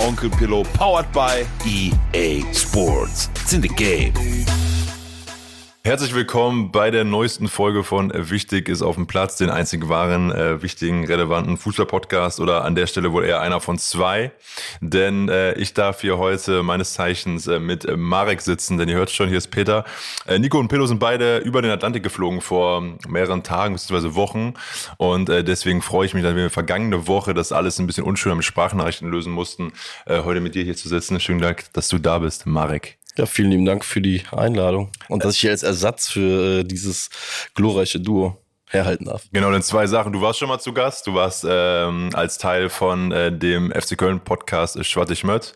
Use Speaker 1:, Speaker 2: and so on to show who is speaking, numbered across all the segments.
Speaker 1: Onkel Pillow, powered by EA Sports. It's in the game.
Speaker 2: Herzlich willkommen bei der neuesten Folge von Wichtig ist auf dem Platz, den einzig wahren, äh, wichtigen, relevanten Fußball-Podcast oder an der Stelle wohl eher einer von zwei. Denn äh, ich darf hier heute meines Zeichens äh, mit Marek sitzen, denn ihr hört schon, hier ist Peter. Äh, Nico und Pillow sind beide über den Atlantik geflogen vor mehreren Tagen bzw. Wochen und äh, deswegen freue ich mich, dass wir vergangene Woche das alles ein bisschen unschöner mit Sprachnachrichten lösen mussten, äh, heute mit dir hier zu sitzen. Schönen Dank, dass du da bist, Marek.
Speaker 3: Ja, vielen lieben Dank für die Einladung und dass ich hier als Ersatz für äh, dieses glorreiche Duo herhalten darf.
Speaker 2: Genau, denn zwei Sachen. Du warst schon mal zu Gast. Du warst ähm, als Teil von äh, dem FC Köln Podcast äh, Schwatte Schmött.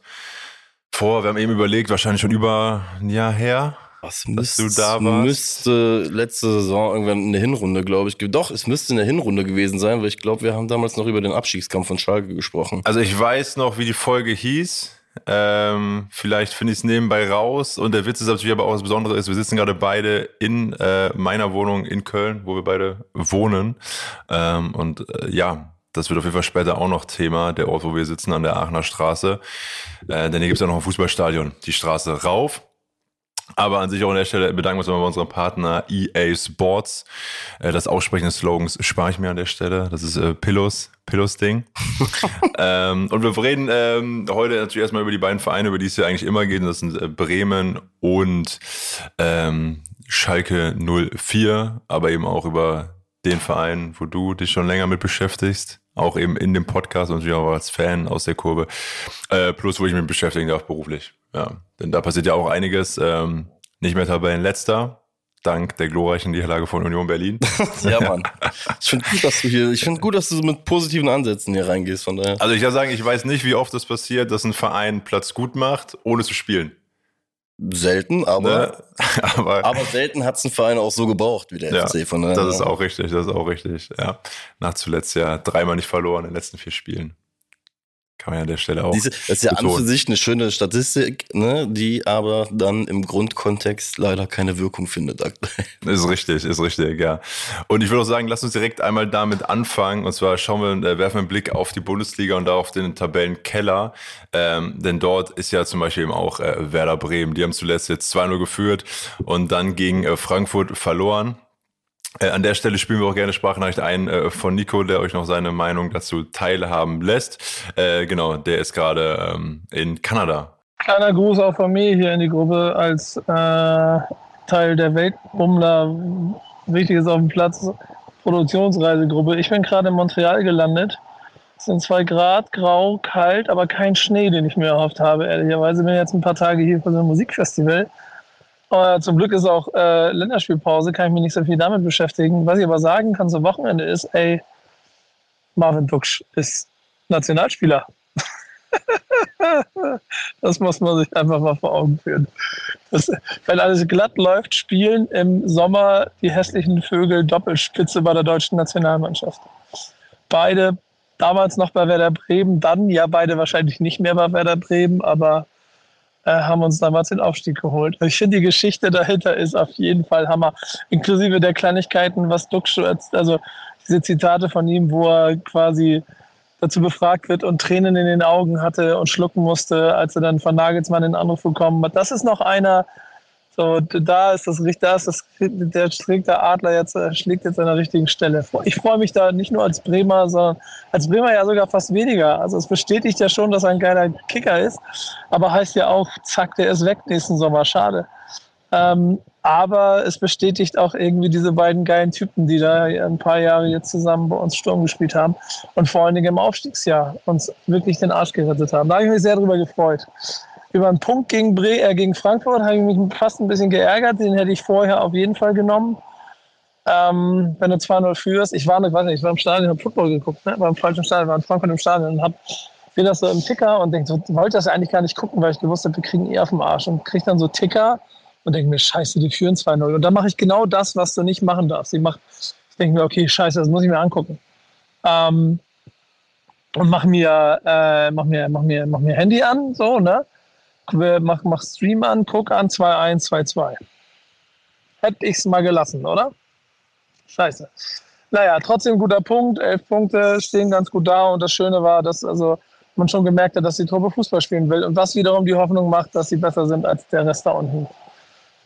Speaker 2: Vor, wir haben eben überlegt, wahrscheinlich schon über ein Jahr her.
Speaker 3: Was müsste, du da warst. müsste letzte Saison irgendwann eine Hinrunde, glaube ich. Doch, es müsste eine Hinrunde gewesen sein, weil ich glaube, wir haben damals noch über den Abstiegskampf von Schalke gesprochen.
Speaker 2: Also ich weiß noch, wie die Folge hieß. Ähm, vielleicht finde ich es nebenbei raus. Und der Witz ist natürlich aber auch was Besonderes ist, wir sitzen gerade beide in äh, meiner Wohnung in Köln, wo wir beide wohnen. Ähm, und äh, ja, das wird auf jeden Fall später auch noch Thema, der Ort, wo wir sitzen, an der Aachener Straße. Äh, denn hier gibt es ja noch ein Fußballstadion, die Straße rauf. Aber an sich auch an der Stelle bedanken wir uns bei unserem Partner EA Sports. Äh, das Aussprechen des Slogans spare ich mir an der Stelle. Das ist äh, Pillows, Pillows Ding. ähm, und wir reden ähm, heute natürlich erstmal über die beiden Vereine, über die es ja eigentlich immer geht. Und das sind äh, Bremen und ähm, Schalke 04, aber eben auch über den Verein, wo du dich schon länger mit beschäftigst. Auch eben in dem Podcast und natürlich auch als Fan aus der Kurve. Äh, plus, wo ich mich beschäftigen darf beruflich. Ja, denn da passiert ja auch einiges. Ähm, nicht mehr Tabellenletzter, dank der glorreichen Niederlage von Union Berlin.
Speaker 3: ja, Mann. Ich finde gut, dass du hier, ich finde gut, dass du mit positiven Ansätzen hier reingehst, von daher.
Speaker 2: Also ich kann sagen, ich weiß nicht, wie oft das passiert, dass ein Verein Platz gut macht, ohne zu spielen.
Speaker 3: Selten, aber, ne? aber, aber, selten hat es ein Verein auch so gebraucht wie der ja, FC. Von
Speaker 2: daher. Das ist auch richtig, das ist auch richtig. Ja. Nach zuletzt ja dreimal nicht verloren in den letzten vier Spielen. Kann man ja an der Stelle auch.
Speaker 3: Diese, das ist ja an für sich eine schöne Statistik, ne, die aber dann im Grundkontext leider keine Wirkung findet aktuell.
Speaker 2: Ist richtig, ist richtig, ja. Und ich würde auch sagen, lass uns direkt einmal damit anfangen. Und zwar schauen wir, äh, werfen wir einen Blick auf die Bundesliga und da auf den Tabellenkeller. Ähm, denn dort ist ja zum Beispiel eben auch äh, Werder Bremen. Die haben zuletzt jetzt 2-0 geführt und dann gegen äh, Frankfurt verloren. Äh, an der Stelle spielen wir auch gerne Sprachnachricht ein äh, von Nico, der euch noch seine Meinung dazu teilhaben lässt. Äh, genau, der ist gerade ähm, in Kanada.
Speaker 4: Kleiner Gruß auch von mir hier in die Gruppe als äh, Teil der Weltbummler. Wichtig ist auf dem Platz Produktionsreisegruppe. Ich bin gerade in Montreal gelandet. Es sind zwei Grad, grau, kalt, aber kein Schnee, den ich mir erhofft habe. Ehrlicherweise bin ich jetzt ein paar Tage hier für so ein Musikfestival aber zum Glück ist auch äh, Länderspielpause, kann ich mich nicht so viel damit beschäftigen. Was ich aber sagen kann zum Wochenende ist, ey, Marvin Duksch ist Nationalspieler. das muss man sich einfach mal vor Augen führen. Das, wenn alles glatt läuft, spielen im Sommer die hässlichen Vögel Doppelspitze bei der deutschen Nationalmannschaft. Beide damals noch bei Werder Bremen, dann ja beide wahrscheinlich nicht mehr bei Werder Bremen, aber äh, haben uns damals den Aufstieg geholt. Ich finde, die Geschichte dahinter ist auf jeden Fall Hammer. Inklusive der Kleinigkeiten, was Duxch, also diese Zitate von ihm, wo er quasi dazu befragt wird und Tränen in den Augen hatte und schlucken musste, als er dann von Nagelsmann den Anruf bekommen hat. Das ist noch einer, so, da ist das da ist das, der strikte Adler jetzt, äh, schlägt jetzt an der richtigen Stelle. Ich freue mich da nicht nur als Bremer, sondern als Bremer ja sogar fast weniger. Also es bestätigt ja schon, dass er ein geiler Kicker ist, aber heißt ja auch, zack, der ist weg nächsten Sommer. Schade. Ähm, aber es bestätigt auch irgendwie diese beiden geilen Typen, die da ein paar Jahre jetzt zusammen bei uns Sturm gespielt haben und vor allen Dingen im Aufstiegsjahr uns wirklich den Arsch gerettet haben. Da habe ich mich sehr drüber gefreut über einen Punkt gegen, Bre äh, gegen Frankfurt habe ich mich fast ein bisschen geärgert. Den hätte ich vorher auf jeden Fall genommen. Ähm, wenn du 2-0 führst. Ich war, nicht, weiß nicht, ich war im Stadion, habe Football geguckt, ne? war im falschen Stadion, war in Frankfurt im Stadion und habe sehe das so im Ticker und denke, so, wollte das eigentlich gar nicht gucken, weil ich gewusst habe, wir kriegen eh auf den Arsch und kriege dann so Ticker und denke mir, scheiße, die führen 2-0. Und dann mache ich genau das, was du nicht machen darfst. Ich, mach, ich denke mir, okay, scheiße, das muss ich mir angucken. Ähm, und mach mir, äh, mach mir, mach mir, mach mir Handy an, so, ne? Mach, mach Stream an, guck an, 2-1, 2-2. Hätte ich es mal gelassen, oder? Scheiße. Naja, trotzdem guter Punkt. Elf Punkte stehen ganz gut da. Und das Schöne war, dass also man schon gemerkt hat, dass die Truppe Fußball spielen will. Und was wiederum die Hoffnung macht, dass sie besser sind als der Rest da unten.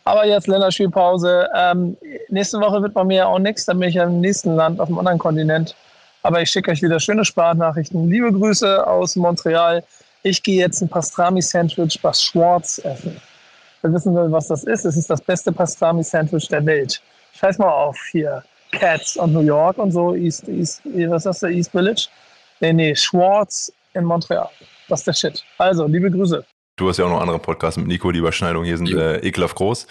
Speaker 4: Aber jetzt Länderspielpause. Ähm, nächste Woche wird bei mir auch nichts. Dann bin ich im nächsten Land, auf einem anderen Kontinent. Aber ich schicke euch wieder schöne Sprachnachrichten. Liebe Grüße aus Montreal. Ich gehe jetzt ein Pastrami-Sandwich bei Schwartz essen. Wir wissen will, was das ist. Es ist das beste Pastrami-Sandwich der Welt. Scheiß mal auf hier. Cats und New York und so. East, East, was ist das, der East Village? Nee, nee, Schwartz in Montreal. Das ist der Shit. Also, liebe Grüße.
Speaker 2: Du hast ja auch noch andere Podcasts mit Nico, die Überschneidungen hier sind äh, ekelhaft groß.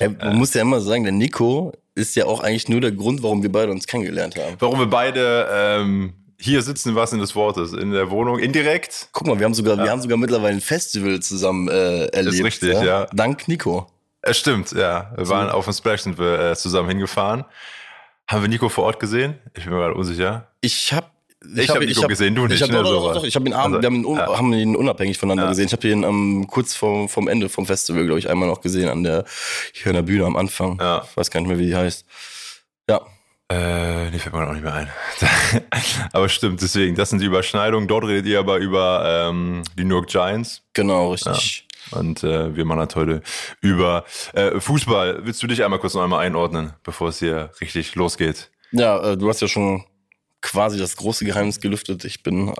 Speaker 3: Ja, man äh, muss ja immer sagen, der Nico ist ja auch eigentlich nur der Grund, warum wir beide uns kennengelernt haben.
Speaker 2: Warum wir beide ähm, hier sitzen, was in des Wortes, in der Wohnung, indirekt.
Speaker 3: Guck mal, wir haben sogar, ja. wir haben sogar mittlerweile ein Festival zusammen äh, erlebt. Ist
Speaker 2: richtig, ja. ja.
Speaker 3: Dank Nico.
Speaker 2: Es stimmt, ja. Wir waren auf dem Splash, sind wir äh, zusammen hingefahren. Haben wir Nico vor Ort gesehen? Ich bin mir gerade unsicher.
Speaker 3: Ich habe
Speaker 2: ich, ich habe hab Nico hab, gesehen, du nicht.
Speaker 3: Ich hab,
Speaker 2: ne,
Speaker 3: doch, doch, doch, ich habe ihn, also, wir haben ihn, ja. haben ihn unabhängig voneinander ja. gesehen. Ich habe ihn ähm, kurz vor, vom Ende vom Festival, glaube ich, einmal noch gesehen an der hier an der Bühne am Anfang. Ja. Ich weiß gar nicht mehr, wie die heißt. Ja.
Speaker 2: Äh, die fällt mir auch nicht mehr ein. aber stimmt, deswegen, das sind die Überschneidungen. Dort redet ihr aber über ähm, die New York Giants.
Speaker 3: Genau, richtig.
Speaker 2: Ja. Und äh, wir machen halt heute über äh, Fußball. Willst du dich einmal kurz noch einmal einordnen, bevor es hier richtig losgeht?
Speaker 3: Ja, äh, du hast ja schon quasi das große Geheimnis gelüftet. Ich bin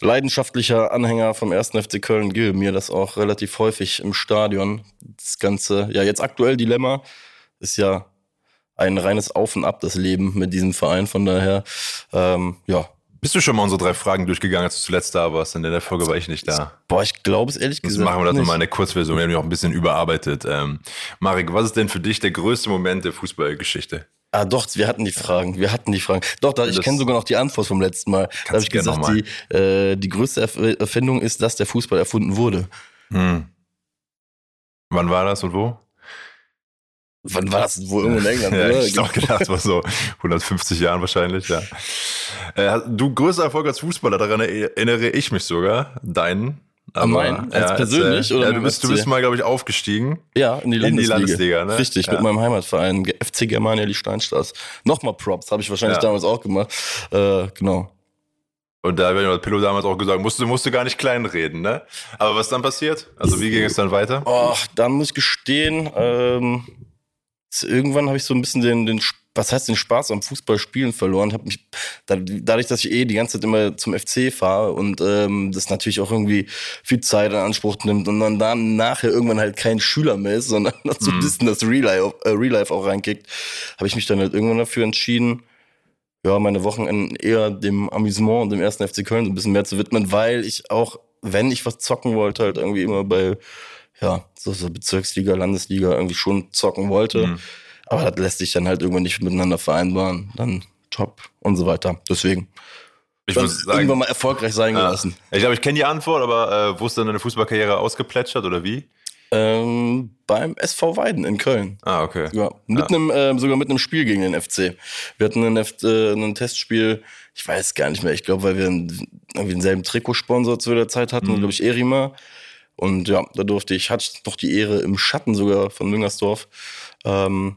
Speaker 3: leidenschaftlicher Anhänger vom 1. FC Köln, gebe mir das auch relativ häufig im Stadion. Das ganze, ja, jetzt aktuell Dilemma ist ja ein reines Auf und Ab das Leben mit diesem Verein. Von daher, ähm, ja.
Speaker 2: Bist du schon mal unsere drei Fragen durchgegangen, als du zuletzt da warst? In der Folge war ich nicht da.
Speaker 3: Boah, ich glaube es ehrlich gesagt.
Speaker 2: Jetzt machen wir das nochmal in der Kurzversion. Wir haben ja auch ein bisschen überarbeitet. Ähm, Marek, was ist denn für dich der größte Moment der Fußballgeschichte?
Speaker 3: Ah, doch, wir hatten die Fragen. Wir hatten die Fragen. Doch, da, ich kenne sogar noch die Antwort vom letzten Mal. Da habe ich gesagt, die, äh, die größte Erfindung ist, dass der Fußball erfunden wurde. Hm.
Speaker 2: Wann war das und wo?
Speaker 3: Wann war das? Wo irgendwo in England,
Speaker 2: ja, oder? Ich habe gedacht, war so 150 Jahren wahrscheinlich, ja. Äh, du größter Erfolg als Fußballer, daran erinnere ich mich sogar, deinen.
Speaker 3: Aber, mein, als ja, persönlich?
Speaker 2: Oder ja, du, bist, du bist mal, glaube ich, aufgestiegen.
Speaker 3: Ja, in die Landesliga. In die Landesliga
Speaker 2: ne?
Speaker 3: Richtig, ja. mit meinem Heimatverein, FC Germania Liechtenstraß. Nochmal Props, habe ich wahrscheinlich damals auch gemacht. Äh, genau.
Speaker 2: Und da hat Pillow damals auch gesagt, musst du musst gar nicht kleinreden, ne? Aber was dann passiert? Also wie ging es dann weiter?
Speaker 3: Oh, dann muss ich gestehen, ähm, irgendwann habe ich so ein bisschen den, den was heißt den Spaß am Fußballspielen verloren. Hab mich dadurch, dass ich eh die ganze Zeit immer zum FC fahre und ähm, das natürlich auch irgendwie viel Zeit in Anspruch nimmt und dann, dann nachher irgendwann halt kein Schüler mehr ist, sondern so ein mhm. bisschen das Real Life, äh, Real Life auch reinkickt, habe ich mich dann halt irgendwann dafür entschieden, ja, meine Wochenenden eher dem Amüsement und dem ersten FC Köln so ein bisschen mehr zu widmen, weil ich auch, wenn ich was zocken wollte, halt irgendwie immer bei ja, so, so Bezirksliga, Landesliga irgendwie schon zocken wollte. Mhm. Aber das lässt sich dann halt irgendwann nicht miteinander vereinbaren. Dann Job und so weiter. Deswegen.
Speaker 2: Ich muss sagen,
Speaker 3: irgendwann mal erfolgreich sein gelassen.
Speaker 2: Ich glaube, ich kenne die Antwort, aber äh, wo ist dann deine Fußballkarriere ausgeplätschert oder wie?
Speaker 3: Ähm, beim SV Weiden in Köln.
Speaker 2: Ah, okay.
Speaker 3: Ja, mit ja. einem, äh, sogar mit einem Spiel gegen den FC. Wir hatten ein, äh, ein Testspiel, ich weiß gar nicht mehr, ich glaube, weil wir einen, irgendwie denselben Trikotsponsor zu der Zeit hatten, mhm. glaube ich, Erima. Und ja, da durfte ich, hatte ich noch die Ehre, im Schatten sogar von Müngersdorf, ähm,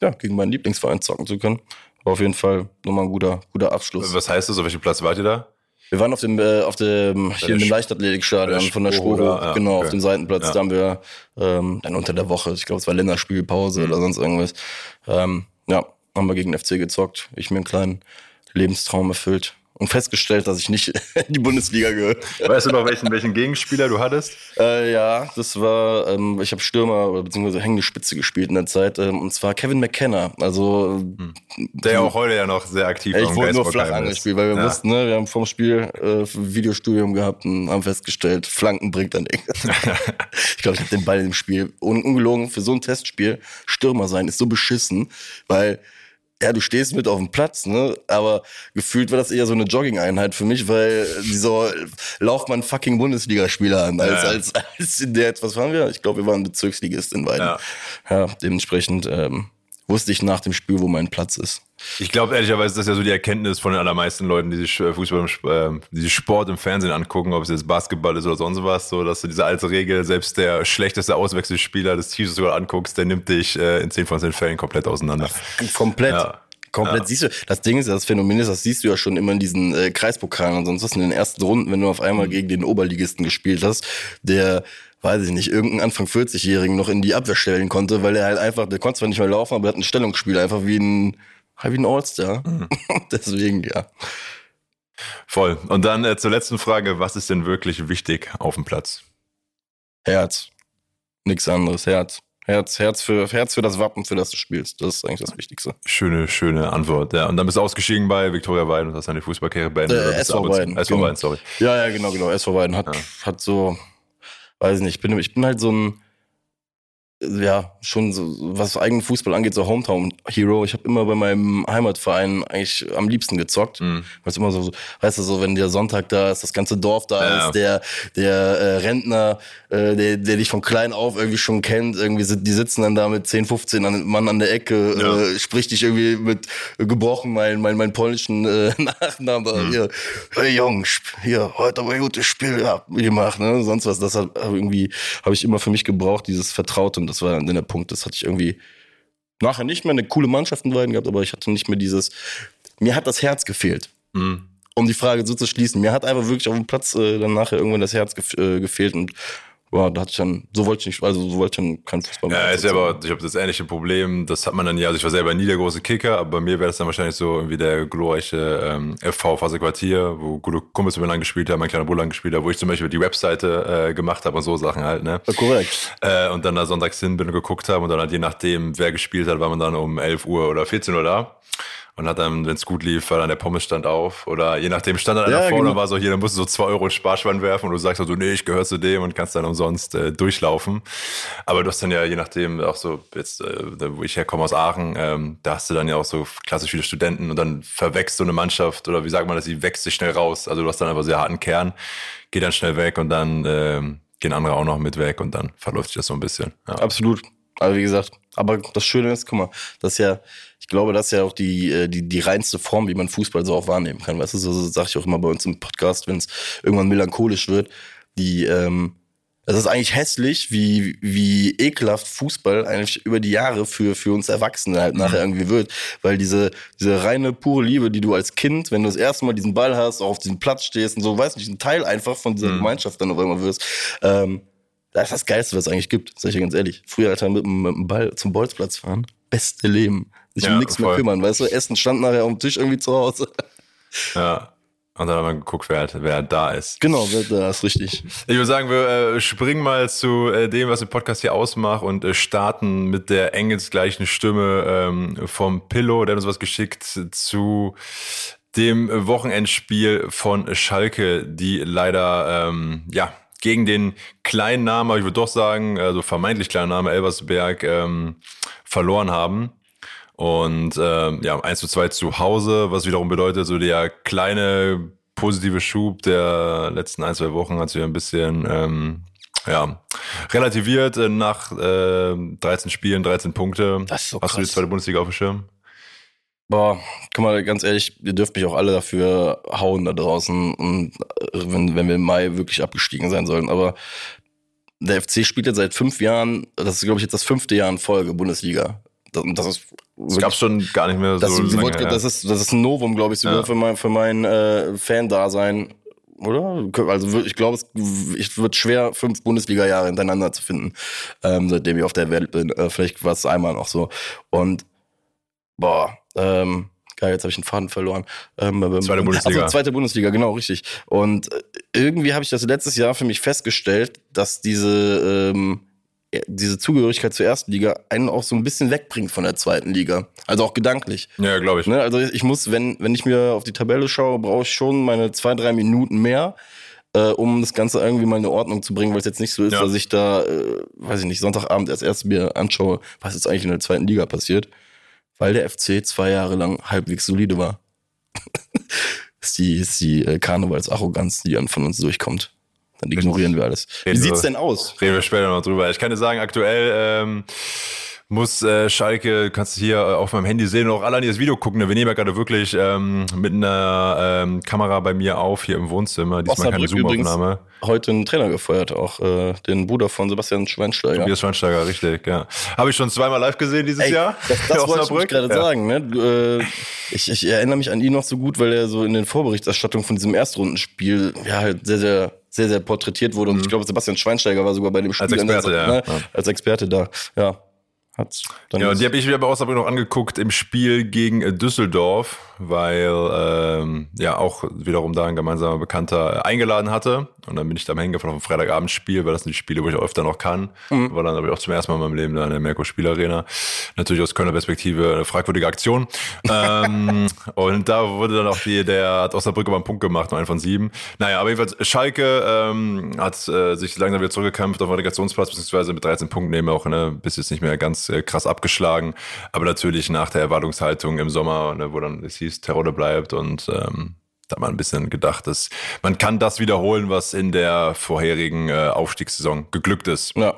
Speaker 3: ja, gegen meinen Lieblingsverein zocken zu können. War auf jeden Fall nochmal ein guter, guter Abschluss.
Speaker 2: Was heißt das? Auf welchem Platz wart ihr da?
Speaker 3: Wir waren auf dem, äh, auf dem, hier in dem Leichtathletikstadion von der Sporo, ja, genau, okay. auf dem Seitenplatz. Ja. Da haben wir ähm, dann unter der Woche, ich glaube, es war Länderspielpause mhm. oder sonst irgendwas. Ähm, ja, haben wir gegen den FC gezockt. Ich mir einen kleinen Lebenstraum erfüllt und festgestellt, dass ich nicht in die Bundesliga gehöre.
Speaker 2: Weißt du noch, welchen, welchen Gegenspieler du hattest?
Speaker 3: Äh, ja, das war, ähm, ich habe Stürmer oder beziehungsweise hängende Spitze gespielt in der Zeit, ähm, und zwar Kevin McKenna. Also
Speaker 2: hm. der ja auch heute ja noch sehr aktiv
Speaker 3: ist. Ich wurde nur flach angespielt, weil wir ja. wussten, ne, wir haben vorm Spiel äh, Videostudium gehabt und haben festgestellt, Flanken bringt dann nichts. ich glaube, ich habe den Ball im Spiel. Un ungelogen, für so ein Testspiel Stürmer sein ist so beschissen, weil ja, du stehst mit auf dem Platz, ne? Aber gefühlt war das eher so eine Jogging-Einheit für mich, weil so lauft man fucking Bundesligaspieler an, als,
Speaker 2: Ja.
Speaker 3: als, als in der, was waren wir? Ich glaube, wir waren Bezirksligist in beiden.
Speaker 2: Ja.
Speaker 3: Ja, dementsprechend ähm, wusste ich nach dem Spiel, wo mein Platz ist.
Speaker 2: Ich glaube ehrlicherweise, das ist ja so die Erkenntnis von den allermeisten Leuten, die sich äh, Fußball, äh, die sich Sport im Fernsehen angucken, ob es jetzt Basketball ist oder sonst was, so dass du diese alte Regel, selbst der schlechteste Auswechselspieler des Teams, gerade anguckst, der nimmt dich äh, in 10 von 10 Fällen komplett auseinander.
Speaker 3: Komplett.
Speaker 2: Ja.
Speaker 3: Komplett
Speaker 2: Ja.
Speaker 3: siehst du, das Ding ist, das Phänomen ist, das siehst du ja schon immer in diesen äh, Kreispokalen und sonst was in den ersten Runden, wenn du auf
Speaker 2: Mhm.
Speaker 3: einmal gegen den Oberligisten gespielt hast, der, weiß ich nicht, irgendeinen Anfang 40-Jährigen noch in die Abwehr stellen konnte, weil er halt einfach, der konnte zwar nicht mehr laufen, aber er hat ein Stellungsspiel, einfach wie ein, wie ein All-Star.
Speaker 2: Mhm.
Speaker 3: Deswegen, ja.
Speaker 2: Voll. Und dann äh, zur letzten Frage, was ist denn wirklich wichtig auf dem Platz?
Speaker 3: Herz. Nix anderes, Herz. Herz, Herz für, Herz für das Wappen, für das du spielst. Das ist eigentlich das Wichtigste.
Speaker 2: Schöne, schöne Antwort. Ja, und dann bist du ausgestiegen bei Viktoria Weiden und hast deine Fußballkarriere beendet.
Speaker 3: Äh, SV Weiden,
Speaker 2: SV
Speaker 3: genau.
Speaker 2: Weiden, sorry.
Speaker 3: Ja, ja, genau, genau. SV Weiden hat,
Speaker 2: Ja.
Speaker 3: hat so, weiß nicht, ich bin, ich bin halt so ein, ja, schon so, was eigenen Fußball angeht, so Hometown-Hero. Ich habe immer bei meinem Heimatverein eigentlich am liebsten gezockt.
Speaker 2: Mhm.
Speaker 3: Weil es immer so, weißt du, so, wenn der Sonntag da ist, das ganze Dorf da
Speaker 2: Ja.
Speaker 3: ist, der, der äh, Rentner, äh, der, der dich von klein auf irgendwie schon kennt, irgendwie sind, die sitzen dann da mit 10, 15 an, Mann an der Ecke,
Speaker 2: Ja.
Speaker 3: äh, spricht dich irgendwie mit äh, gebrochen, mein, mein, mein polnischen äh, Nachnamen.
Speaker 2: Mhm.
Speaker 3: Hier, hey Jungs, hier, heute aber ein gutes Spiel gemacht, ne? Sonst was. Das hat irgendwie, habe ich immer für mich gebraucht, dieses Vertraute. Und das war dann der Punkt, das hatte ich irgendwie nachher nicht mehr eine coole Mannschaft in beiden gehabt, aber ich hatte nicht mehr dieses, mir hat das Herz gefehlt
Speaker 2: Mhm.
Speaker 3: um die Frage so zu schließen. Mir hat einfach wirklich auf dem Platz äh, dann nachher irgendwann das Herz gef äh, gefehlt und boah, da hatte ich dann, so wollte ich nicht, also so wollte ich dann kein Fußball
Speaker 2: Ja, ist ja aber, ich habe das ähnliche Problem. Das hat man dann ja, also ich war selber nie der große Kicker, aber bei mir wäre das dann wahrscheinlich so irgendwie der glorreiche ähm, FV Phase Quartier, wo gute Kumpels mit mir lang gespielt haben, mein kleiner Bruder lang gespielt hat, wo ich zum Beispiel die Webseite äh, gemacht habe und so Sachen halt, ne?
Speaker 3: Ja, korrekt.
Speaker 2: Äh, und dann da sonntags hin bin und geguckt haben und dann halt je nachdem, wer gespielt hat, war man dann um 11 Uhr oder 14 Uhr da. Und hat dann, wenn es gut lief, war dann der Pommesstand auf. Oder je nachdem stand dann einer
Speaker 3: Ja,
Speaker 2: vorne
Speaker 3: genau.
Speaker 2: und war so, hier, dann musst du so 2 Euro in Sparschwein werfen und du sagst also, nee, ich gehöre zu dem und kannst dann umsonst äh, durchlaufen. Aber du hast dann ja je nachdem auch so, jetzt, äh, wo ich herkomme aus Aachen, ähm, da hast du dann ja auch so klassisch viele Studenten und dann verwächst so eine Mannschaft oder wie sagt man das, die wächst sich schnell raus. Also du hast dann einfach sehr harten Kern, geht dann schnell weg und dann ähm, gehen andere auch noch mit weg und dann verläuft sich das so ein bisschen. Ja.
Speaker 3: Absolut. Also wie gesagt, aber das Schöne ist, guck mal, das ist ja, ich glaube, das ist ja auch die, äh, die, die reinste Form, wie man Fußball so auch wahrnehmen kann. Weißt du, so, so sage ich auch immer bei uns im Podcast, wenn es irgendwann melancholisch wird, die, ähm, es ist eigentlich hässlich, wie, wie ekelhaft Fußball eigentlich über die Jahre für, für uns Erwachsene halt nachher irgendwie wird. Weil diese, diese reine, pure Liebe, die du als Kind, wenn du das erste Mal diesen Ball hast, auch auf diesem Platz stehst und so, weiß nicht, ein Teil einfach von dieser Gemeinschaft dann auf einmal wirst, ähm, das ist das Geilste, was es eigentlich gibt, sag ich dir ganz ehrlich. Früher, Alter, mit, mit dem Ball zum Bolzplatz fahren. Beste Leben. Sich
Speaker 2: Ja,
Speaker 3: um nichts mehr
Speaker 2: voll.
Speaker 3: kümmern, weißt du? Essen stand nachher auf dem Tisch irgendwie zu Hause.
Speaker 2: Ja. Und dann haben wir geguckt, wer, wer da ist.
Speaker 3: Genau, das ist richtig.
Speaker 2: Ich würde sagen, wir äh, springen mal zu äh, dem, was den Podcast hier ausmacht und äh, starten mit der engelsgleichen Stimme ähm, vom Pillow, der hat uns was geschickt zu dem Wochenendspiel von Schalke, die leider ähm, ja gegen den kleinen Namen, aber ich würde doch sagen, also vermeintlich kleinen Namen Elversberg ähm, verloren haben. Und ähm, ja, 1 zu 2 zu Hause, was wiederum bedeutet, so der kleine positive Schub der letzten ein, zwei Wochen hat sich ein bisschen ähm, ja, relativiert nach äh, 13 Spielen, 13 Punkte.
Speaker 3: Das ist so
Speaker 2: Hast du die zweite Bundesliga auf dem Schirm?
Speaker 3: Boah, guck mal, ganz ehrlich, ihr dürft mich auch alle dafür hauen da draußen, und, äh, wenn, wenn wir im Mai wirklich abgestiegen sein sollen. Aber der FC spielt jetzt seit fünf Jahren, das ist, glaube ich, jetzt das fünfte Jahr in Folge Bundesliga. Das, und das ist
Speaker 2: Das gab schon gar nicht mehr so
Speaker 3: Das,
Speaker 2: lange.
Speaker 3: wollte-
Speaker 2: her.
Speaker 3: das, ist, das ist ein Novum, glaube ich, sogar
Speaker 2: Ja.
Speaker 3: für mein, für mein äh, Fan-Dasein. Oder? Also ich glaube, es ich wird schwer, fünf Bundesliga-Jahre hintereinander zu finden, ähm, seitdem ich auf der Welt bin. Äh, vielleicht war es einmal noch so. Und boah, ähm, geil, jetzt habe ich den Faden verloren. Ähm, ähm,
Speaker 2: Zweite Bundesliga.
Speaker 3: Also, zweite Bundesliga, genau, richtig. Und äh, irgendwie habe ich das letztes Jahr für mich festgestellt, dass diese ähm, diese Zugehörigkeit zur ersten Liga einen auch so ein bisschen wegbringt von der zweiten Liga. Also auch gedanklich.
Speaker 2: ja, glaube ich.
Speaker 3: Ne? Also ich muss, wenn, wenn ich mir auf die Tabelle schaue, brauche ich schon meine zwei, drei Minuten mehr, äh, um das Ganze irgendwie mal in Ordnung zu bringen, weil es jetzt nicht so ist,
Speaker 2: Ja.
Speaker 3: dass ich da, äh, weiß ich nicht, Sonntagabend erst erst mir anschaue, was jetzt eigentlich in der zweiten Liga passiert. weil der FC zwei Jahre lang halbwegs solide war. ist die, ist die äh, Karnevalsarroganz, die dann von uns durchkommt. Dann ignorieren wir alles. Wie sieht's denn aus?
Speaker 2: Reden wir später noch drüber. Ich kann dir sagen, aktuell ähm, muss äh, Schalke, kannst du hier äh, auf meinem Handy sehen, und auch alle an das Video gucken. ne? Wir nehmen ja gerade wirklich ähm, mit einer ähm, Kamera bei mir auf, hier im Wohnzimmer. Diesmal keine Zoomaufnahme.
Speaker 3: heute einen Trainer gefeuert, auch äh, den Bruder von Sebastian Schweinsteiger.
Speaker 2: Tobias Schweinsteiger, richtig, ja. Habe ich schon zweimal live gesehen dieses
Speaker 3: Ey,
Speaker 2: Jahr.
Speaker 3: Das, das wollte ich gerade
Speaker 2: Ja.
Speaker 3: sagen. Ne? Äh, ich, ich erinnere mich an ihn noch so gut, weil er so in den Vorberichterstattungen von diesem Erstrundenspiel ja halt sehr, sehr, sehr, sehr porträtiert wurde. Und ich glaube, Sebastian Schweinsteiger war sogar bei dem Spiel
Speaker 2: Mhm. Als
Speaker 3: an
Speaker 2: Experte,
Speaker 3: Seite,
Speaker 2: ja.
Speaker 3: ne? als Experte da. Ja, dann
Speaker 2: Ja, und die habe ich mir bei Osnabrück noch angeguckt im Spiel gegen äh, Düsseldorf, weil ähm, ja auch wiederum da ein gemeinsamer Bekannter äh, eingeladen hatte. Und dann bin ich da am Hängefahren auf ein Freitagabendspiel, weil das sind die Spiele, wo ich auch öfter noch kann. War dann aber auch zum ersten Mal in meinem Leben da in der Merkur Spielarena. Natürlich aus Kölner Perspektive eine fragwürdige Aktion. ähm, und da wurde dann auch die, der hat Osnabrück aber einen Punkt gemacht, nur einen von sieben. Naja, aber jedenfalls Schalke ähm, hat äh, sich langsam wieder zurückgekämpft auf den Relegationsplatz, beziehungsweise mit 13 Punkten eben auch, ne, bis jetzt nicht mehr ganz äh, krass abgeschlagen. Aber natürlich nach der Erwartungshaltung im Sommer, ne, wo dann es hieß, Terror bleibt und ähm, da hat man ein bisschen gedacht, dass man kann das wiederholen, was in der vorherigen äh, Aufstiegssaison geglückt ist.
Speaker 3: ja.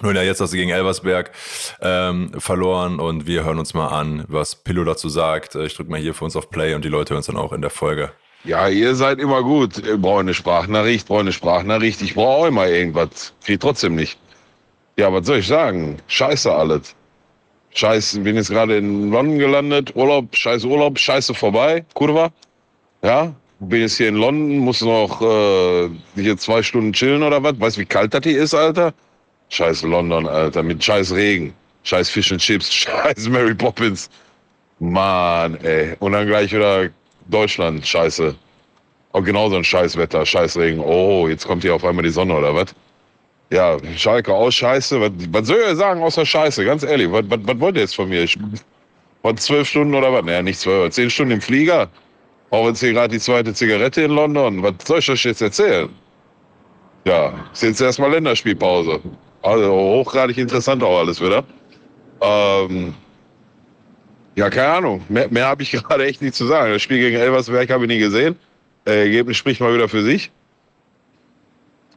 Speaker 2: Nun ja, jetzt hast du gegen Elversberg ähm, verloren und wir hören uns mal an, was Pillow dazu sagt. Äh, Ich drücke mal hier für uns auf Play und die Leute hören es dann auch in der Folge.
Speaker 5: Ja, ihr seid immer gut. Ich brauche eine Sprachnachricht, brauche eine Sprachnachricht. Ich brauche auch immer irgendwas. Krieg trotzdem nicht. Ja, was soll ich sagen? Scheiße alles. Scheiße, bin jetzt gerade in London gelandet. Urlaub, scheiß Urlaub, scheiße vorbei. Kurva. Ja, bin jetzt hier in London, muss noch äh, hier zwei Stunden chillen oder was. Weißt du, wie kalt das hier ist, Alter? Scheiß London, Alter, mit scheiß Regen. Scheiß Fish and Chips, scheiß Mary Poppins. Mann, ey. Und dann gleich wieder Deutschland, scheiße. Auch genauso ein Scheißwetter, Scheißregen. Oh, jetzt kommt hier auf einmal die Sonne oder was? Ja, Schalke auch scheiße. Was, was soll ich sagen außer Scheiße? Ganz ehrlich, was, was, was wollt ihr jetzt von mir? Ich war zwölf Stunden oder was? Naja, nicht zwölf, zehn Stunden im Flieger. Auch jetzt hier gerade die zweite Zigarette in London. Was soll ich euch jetzt erzählen? Ja, ist jetzt erstmal Länderspielpause. Also hochgradig interessant auch alles wieder. Ähm, ja, keine Ahnung. Mehr, mehr habe ich gerade echt nicht zu sagen. Das Spiel gegen Elversberg habe ich nie gesehen. Äh, Ergebnis spricht mal wieder für sich.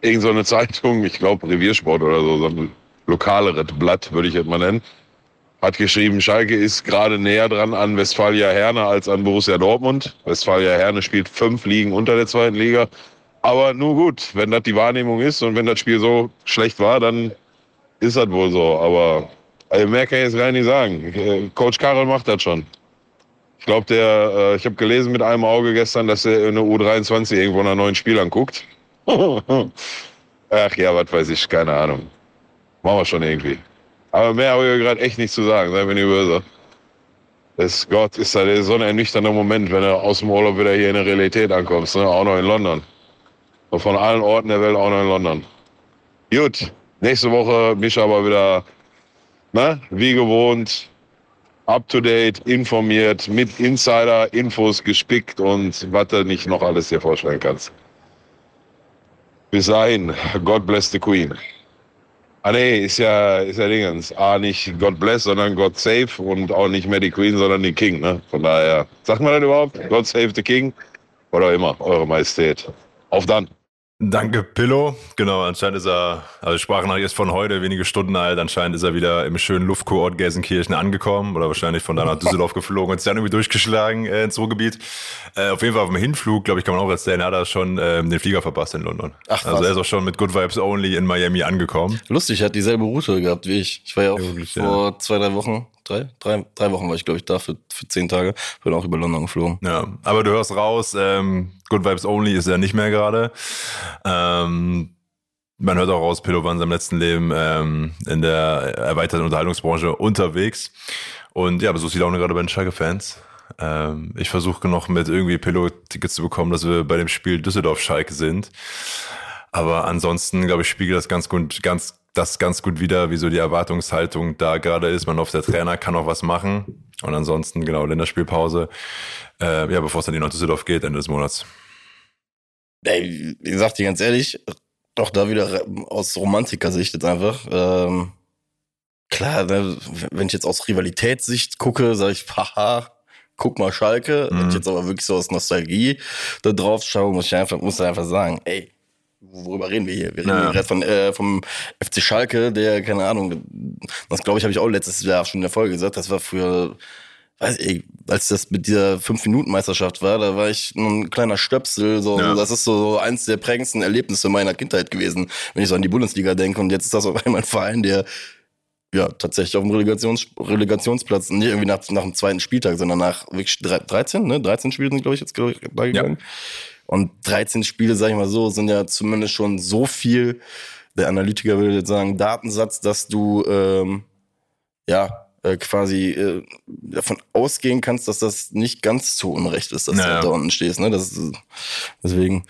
Speaker 5: Irgend so eine Zeitung, ich glaube Reviersport oder so, so ein lokaleres Blatt, würde ich es mal nennen, hat geschrieben, Schalke ist gerade näher dran an Westfalia Herne als an Borussia Dortmund. Westfalia Herne spielt fünf Ligen unter der zweiten Liga. Aber nur gut, wenn das die Wahrnehmung ist und wenn das Spiel so schlecht war, dann ist das wohl so. Aber also mehr kann ich jetzt gar nicht sagen. Coach Karel macht das schon. Ich glaube, der, äh, ich habe gelesen mit einem Auge gestern, dass er in der U23 irgendwo nach neuen Spielern guckt. Ach ja, was weiß ich, keine Ahnung. Machen wir schon irgendwie. Aber mehr habe ich gerade echt nicht zu sagen, sei mir nicht böse. Das Gott ist da so ein ernüchternder Moment, wenn du aus dem Urlaub wieder hier in der Realität ankommst, ne? auch noch in London. Und von allen Orten der Welt auch noch in London. Gut, nächste Woche mich aber wieder, ne, wie gewohnt, up to date, informiert, mit Insider-Infos gespickt und was du nicht noch alles dir vorstellen kannst. Bis dahin, God bless the Queen. Ah nee, ist ja, ist ja Dingens. Ah, nicht God bless, sondern God save und auch nicht mehr die Queen, sondern die King, ne? Von daher, sagt man das überhaupt? God save the King? Oder immer, Eure Majestät. Auf dann.
Speaker 2: Danke, Pillow. Genau, anscheinend ist er, also Sprachnachricht ist von heute, wenige Stunden alt. Anscheinend ist er wieder im schönen Luftkurort Gelsenkirchen angekommen oder wahrscheinlich von da nach Düsseldorf geflogen und ist dann irgendwie durchgeschlagen äh, ins Ruhrgebiet. Äh, auf jeden Fall auf dem Hinflug, glaube ich, kann man auch erzählen, hat er schon ähm, den Flieger verpasst in London.
Speaker 3: Ach,
Speaker 2: also
Speaker 3: was.
Speaker 2: er ist auch schon mit Good Vibes Only in Miami angekommen.
Speaker 3: Lustig, er hat dieselbe Route gehabt wie ich. Ich war ja auch
Speaker 2: Ja,
Speaker 3: vor zwei, drei Wochen, drei, drei, drei Wochen war ich, glaube ich, da für, für zehn Tage. Bin auch über London geflogen.
Speaker 2: Ja, aber du hörst raus, ähm, Good Vibes Only ist er nicht mehr gerade. Ähm, man hört auch raus, Pillow war in seinem letzten Leben ähm, in der erweiterten Unterhaltungsbranche unterwegs. Und ja, aber so ist die Laune gerade bei den Schalke-Fans. Ähm, ich versuche noch mit irgendwie Pillow-Tickets zu bekommen, dass wir bei dem Spiel Düsseldorf-Schalke sind. Aber ansonsten, glaube ich, spiegelt das ganz gut, ganz, das ganz gut wieder, wie so die Erwartungshaltung da gerade ist. Man hofft, der Trainer kann auch was machen. Und ansonsten, genau, Länderspielpause. Äh, ja, bevor es dann nach Düsseldorf geht, Ende des Monats.
Speaker 3: Ey, ich sag dir ganz ehrlich, auch da wieder aus Romantiker-Sicht jetzt einfach. Ähm, klar, ne, wenn ich jetzt aus Rivalitätssicht gucke, sage ich, haha, guck mal Schalke.
Speaker 2: Mhm.
Speaker 3: Wenn ich jetzt aber wirklich so aus Nostalgie da drauf schaue, muss ich einfach, muss ich einfach sagen, ey, worüber reden wir hier? Wir reden
Speaker 2: Ja.
Speaker 3: hier gerade von, äh, vom FC Schalke, der, keine Ahnung, das glaube ich, habe ich auch letztes Jahr schon in der Folge gesagt, das war früher, weiß ich, als das mit dieser 5-Minuten-Meisterschaft war, da war ich nur ein kleiner Stöpsel, so,
Speaker 2: Ja.
Speaker 3: das ist so eins der prägendsten Erlebnisse meiner Kindheit gewesen, wenn ich so an die Bundesliga denke und jetzt ist das auf einmal ein Verein, der ja, tatsächlich auf dem Relegations Relegationsplatz, nicht irgendwie nach, nach dem zweiten Spieltag, sondern nach wirklich drei- 13, ne? 13 Spiele sind, glaube ich, jetzt da gegangen. Und 13 Spiele, sag ich mal so, sind ja zumindest schon so viel, der Analytiker würde jetzt sagen, Datensatz, dass du ähm, ja äh, quasi äh, davon ausgehen kannst, dass das nicht ganz zu Unrecht ist, dass
Speaker 2: Naja.
Speaker 3: du da unten stehst. Ne? Das ist, deswegen,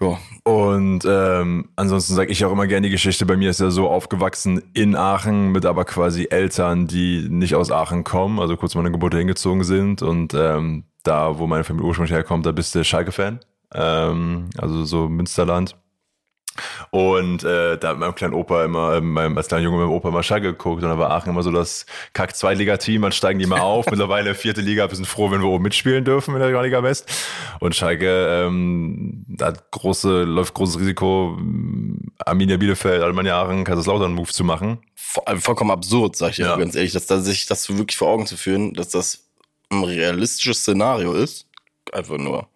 Speaker 3: ja.
Speaker 2: Und ähm, ansonsten sage ich auch immer gerne die Geschichte. Bei mir ist ja so aufgewachsen in Aachen mit aber quasi Eltern, die nicht aus Aachen kommen, also kurz meine Geburt hingezogen sind. Und ähm, da, wo meine Familie ursprünglich herkommt, da bist du Schalke-Fan. Ähm, also so Münsterland. Und äh, da hat mein kleiner Opa immer, äh, meinem, als kleiner Junge mit meinem Opa immer Schalke geguckt und da war Aachen immer so das Kack-Zweitliga-Team, dann steigen die mal auf. Mittlerweile vierte Liga, wir sind froh, wenn wir oben mitspielen dürfen in der Liga West. Und Schalke ähm, hat große, läuft großes Risiko, ähm, Arminia Bielefeld, Alemannia Aachen, Kaiserslautern Move zu machen.
Speaker 3: Also vollkommen absurd, sag ich
Speaker 2: Ja.
Speaker 3: ganz ehrlich, dass da sich das wirklich vor Augen zu führen, dass das ein realistisches Szenario ist. Einfach nur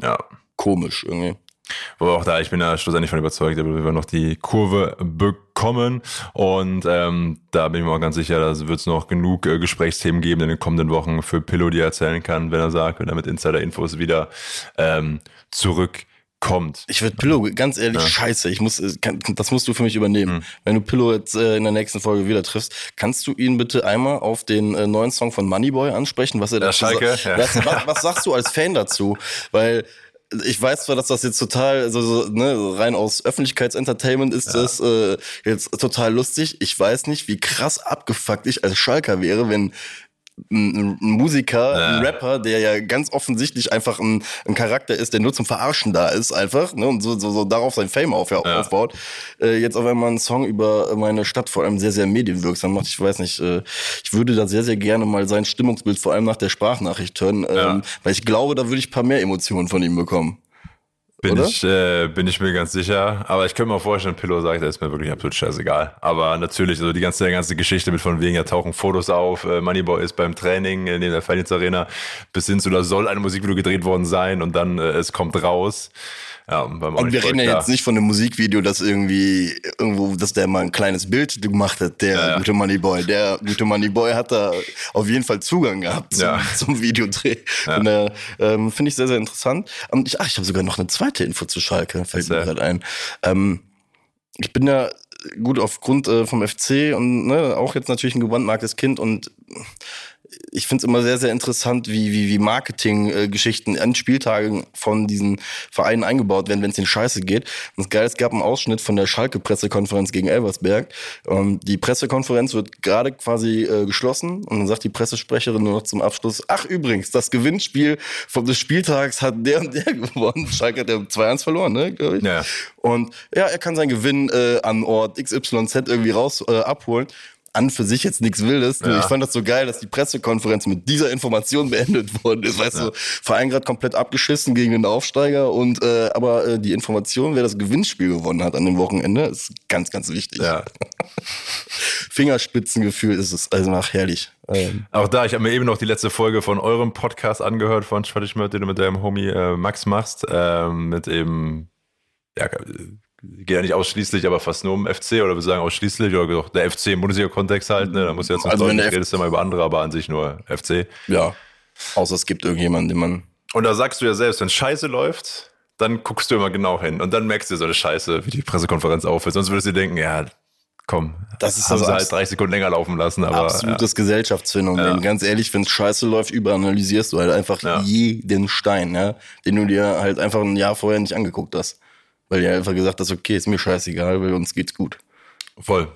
Speaker 2: Ja.
Speaker 3: Komisch irgendwie.
Speaker 2: Aber auch da, ich bin da schlussendlich von überzeugt, da wir noch die Kurve bekommen. Und ähm, da bin ich mir auch ganz sicher, da wird es noch genug äh, Gesprächsthemen geben in den kommenden Wochen für Pillow, die er erzählen kann, wenn er sagt, wenn er mit Insider-Infos wieder ähm, zurückkommt.
Speaker 3: Ich würde Pillow, ganz ehrlich,
Speaker 2: Ja.
Speaker 3: scheiße, ich muss, äh, kann, das musst du für mich übernehmen.
Speaker 2: Hm.
Speaker 3: Wenn du Pillow jetzt äh, in der nächsten Folge wieder triffst, kannst du ihn bitte einmal auf den äh, neuen Song von Moneyboy ansprechen, was er
Speaker 2: Ja, Schalke,
Speaker 3: sagt?
Speaker 2: ja.
Speaker 3: Was, was sagst du als Fan dazu? Weil ich weiß zwar, dass das jetzt total, also so, ne, rein aus Öffentlichkeitsentertainment ist das äh, jetzt total lustig. Ich weiß nicht, wie krass abgefuckt ich als Schalker wäre, wenn ein, ein Musiker,
Speaker 2: Ja.
Speaker 3: ein Rapper, der ja ganz offensichtlich einfach ein, ein Charakter ist, der nur zum Verarschen da ist, einfach, ne, und so, so, so darauf sein Fame auf,
Speaker 2: Ja.
Speaker 3: aufbaut, äh, jetzt auf einmal einen Song über meine Stadt vor allem sehr, sehr medienwirksam macht. Ich weiß nicht, äh, ich würde da sehr, sehr gerne mal sein Stimmungsbild vor allem nach der Sprachnachricht hören, ähm, weil ich glaube, da würde ich ein paar mehr Emotionen von ihm bekommen.
Speaker 2: Bin
Speaker 3: Oder?
Speaker 2: ich, äh, bin ich mir ganz sicher. Aber ich könnte mir vorstellen, Pillow sagt, das ist mir wirklich absolut scheißegal. Aber natürlich, also die ganze, ganze Geschichte mit von wegen, ja tauchen Fotos auf, äh, Moneyboy ist beim Training in der Finance Arena, bis hin zu, da soll ein Musikvideo gedreht worden sein und dann äh, es kommt raus. Ja, und
Speaker 3: Und wir reden ja jetzt nicht von einem Musikvideo, das irgendwie irgendwo, dass der mal ein kleines Bild gemacht hat, der
Speaker 2: Ja, ja.
Speaker 3: gute Moneyboy. Der gute Moneyboy hat da auf jeden Fall Zugang gehabt zum,
Speaker 2: Ja.
Speaker 3: zum Videodreh.
Speaker 2: Ja.
Speaker 3: Äh, ähm, Finde ich sehr, sehr interessant. Und ich, ach, ich habe sogar noch eine zweite Info zu Schalke, fällt mir gerade ein. Ähm, ich bin ja gut aufgrund äh, vom FC und ne, auch jetzt natürlich ein gebrandmarktes Kind und ich finde es immer sehr, sehr interessant, wie, wie, wie Marketing-Geschichten an Spieltagen von diesen Vereinen eingebaut werden, wenn es in Scheiße geht. Und das Geile, es gab einen Ausschnitt von der Schalke-Pressekonferenz gegen Elversberg. Ähm, die Pressekonferenz wird gerade quasi äh, geschlossen und dann sagt die Pressesprecherin nur noch zum Abschluss, ach übrigens, das Gewinnspiel vom, des Spieltags hat der und der gewonnen. Schalke hat ja 2-1 verloren, ne, glaube ich.
Speaker 2: Ja.
Speaker 3: Und ja, er kann seinen Gewinn äh, an Ort XYZ irgendwie raus äh, abholen. An für sich jetzt nichts Wildes.
Speaker 2: Ja.
Speaker 3: Ich fand das so geil, dass die Pressekonferenz mit dieser Information beendet worden ist. Weißt du, Verein gerade komplett abgeschissen gegen den Aufsteiger und äh, aber äh, die Information, wer das Gewinnspiel gewonnen hat an dem Wochenende, ist ganz, ganz wichtig.
Speaker 2: Ja.
Speaker 3: Fingerspitzengefühl ist es also nach herrlich. Ähm,
Speaker 2: Auch da, ich habe mir eben noch die letzte Folge von eurem Podcast angehört, von Schwattischmört, den du mit deinem Homie äh, Max machst, ähm, mit eben, ja, geht ja nicht ausschließlich, aber fast nur um FC oder wir sagen ausschließlich, oder doch der FC im Bundesliga-Kontext halt, ne? da muss jetzt
Speaker 3: Also
Speaker 2: also nicht redest du immer über andere, aber an sich nur FC.
Speaker 3: ja. Außer es gibt irgendjemanden, den man.
Speaker 2: Und da sagst du ja selbst, wenn Scheiße läuft, dann guckst du immer genau hin und dann merkst du so eine Scheiße, wie die Pressekonferenz aufhört. Sonst würdest du dir denken, ja, komm,
Speaker 3: Das ist
Speaker 2: haben
Speaker 3: das
Speaker 2: sie halt
Speaker 3: abs-
Speaker 2: 30 Sekunden länger laufen lassen, aber
Speaker 3: Absolutes Gesellschaftsphänomen.
Speaker 2: Ja.
Speaker 3: Ganz ehrlich, wenn es scheiße läuft, überanalysierst du halt einfach
Speaker 2: Ja.
Speaker 3: jeden Stein, ja, den du dir halt einfach ein Jahr vorher nicht angeguckt hast. Weil du einfach gesagt hast, okay, ist mir scheißegal, weil uns geht's gut.
Speaker 2: voll.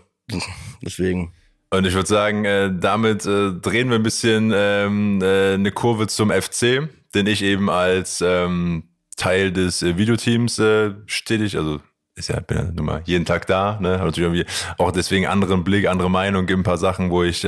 Speaker 3: Deswegen.
Speaker 2: Und ich würde sagen, äh, damit äh, drehen wir ein bisschen ähm, äh, eine Kurve zum FC, den ich eben als ähm, Teil des Videoteams stetig, also ist ja, bin ja nun mal jeden Tag da, ne? Hab natürlich irgendwie auch deswegen anderen Blick, andere Meinung, gibt ein paar Sachen, wo ich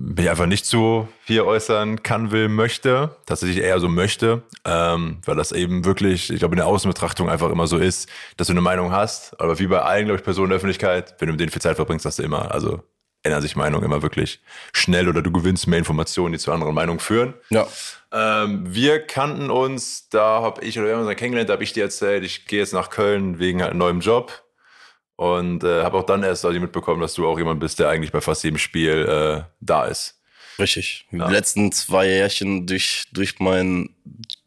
Speaker 2: mich einfach nicht so hier äußern kann, will, möchte. Tatsächlich eher so möchte, ähm, weil das eben wirklich, ich glaube, in der Außenbetrachtung einfach immer so ist, dass du eine Meinung hast. Aber wie bei allen, glaube ich, Personen der Öffentlichkeit, wenn du mit denen viel Zeit verbringst, hast du immer, also ändern sich Meinungen immer wirklich schnell oder du gewinnst mehr Informationen, die zu anderen Meinungen führen.
Speaker 3: Ja.
Speaker 2: Ähm, wir kannten uns, da habe ich oder wir haben uns dann kennengelernt, da habe ich dir erzählt, ich gehe jetzt nach Köln wegen halt einem neuen Job und äh, habe auch dann erst also mitbekommen, dass du auch jemand bist, der eigentlich bei fast jedem Spiel äh, da ist.
Speaker 3: Richtig. Die letzten zwei Jährchen durch, durch meinen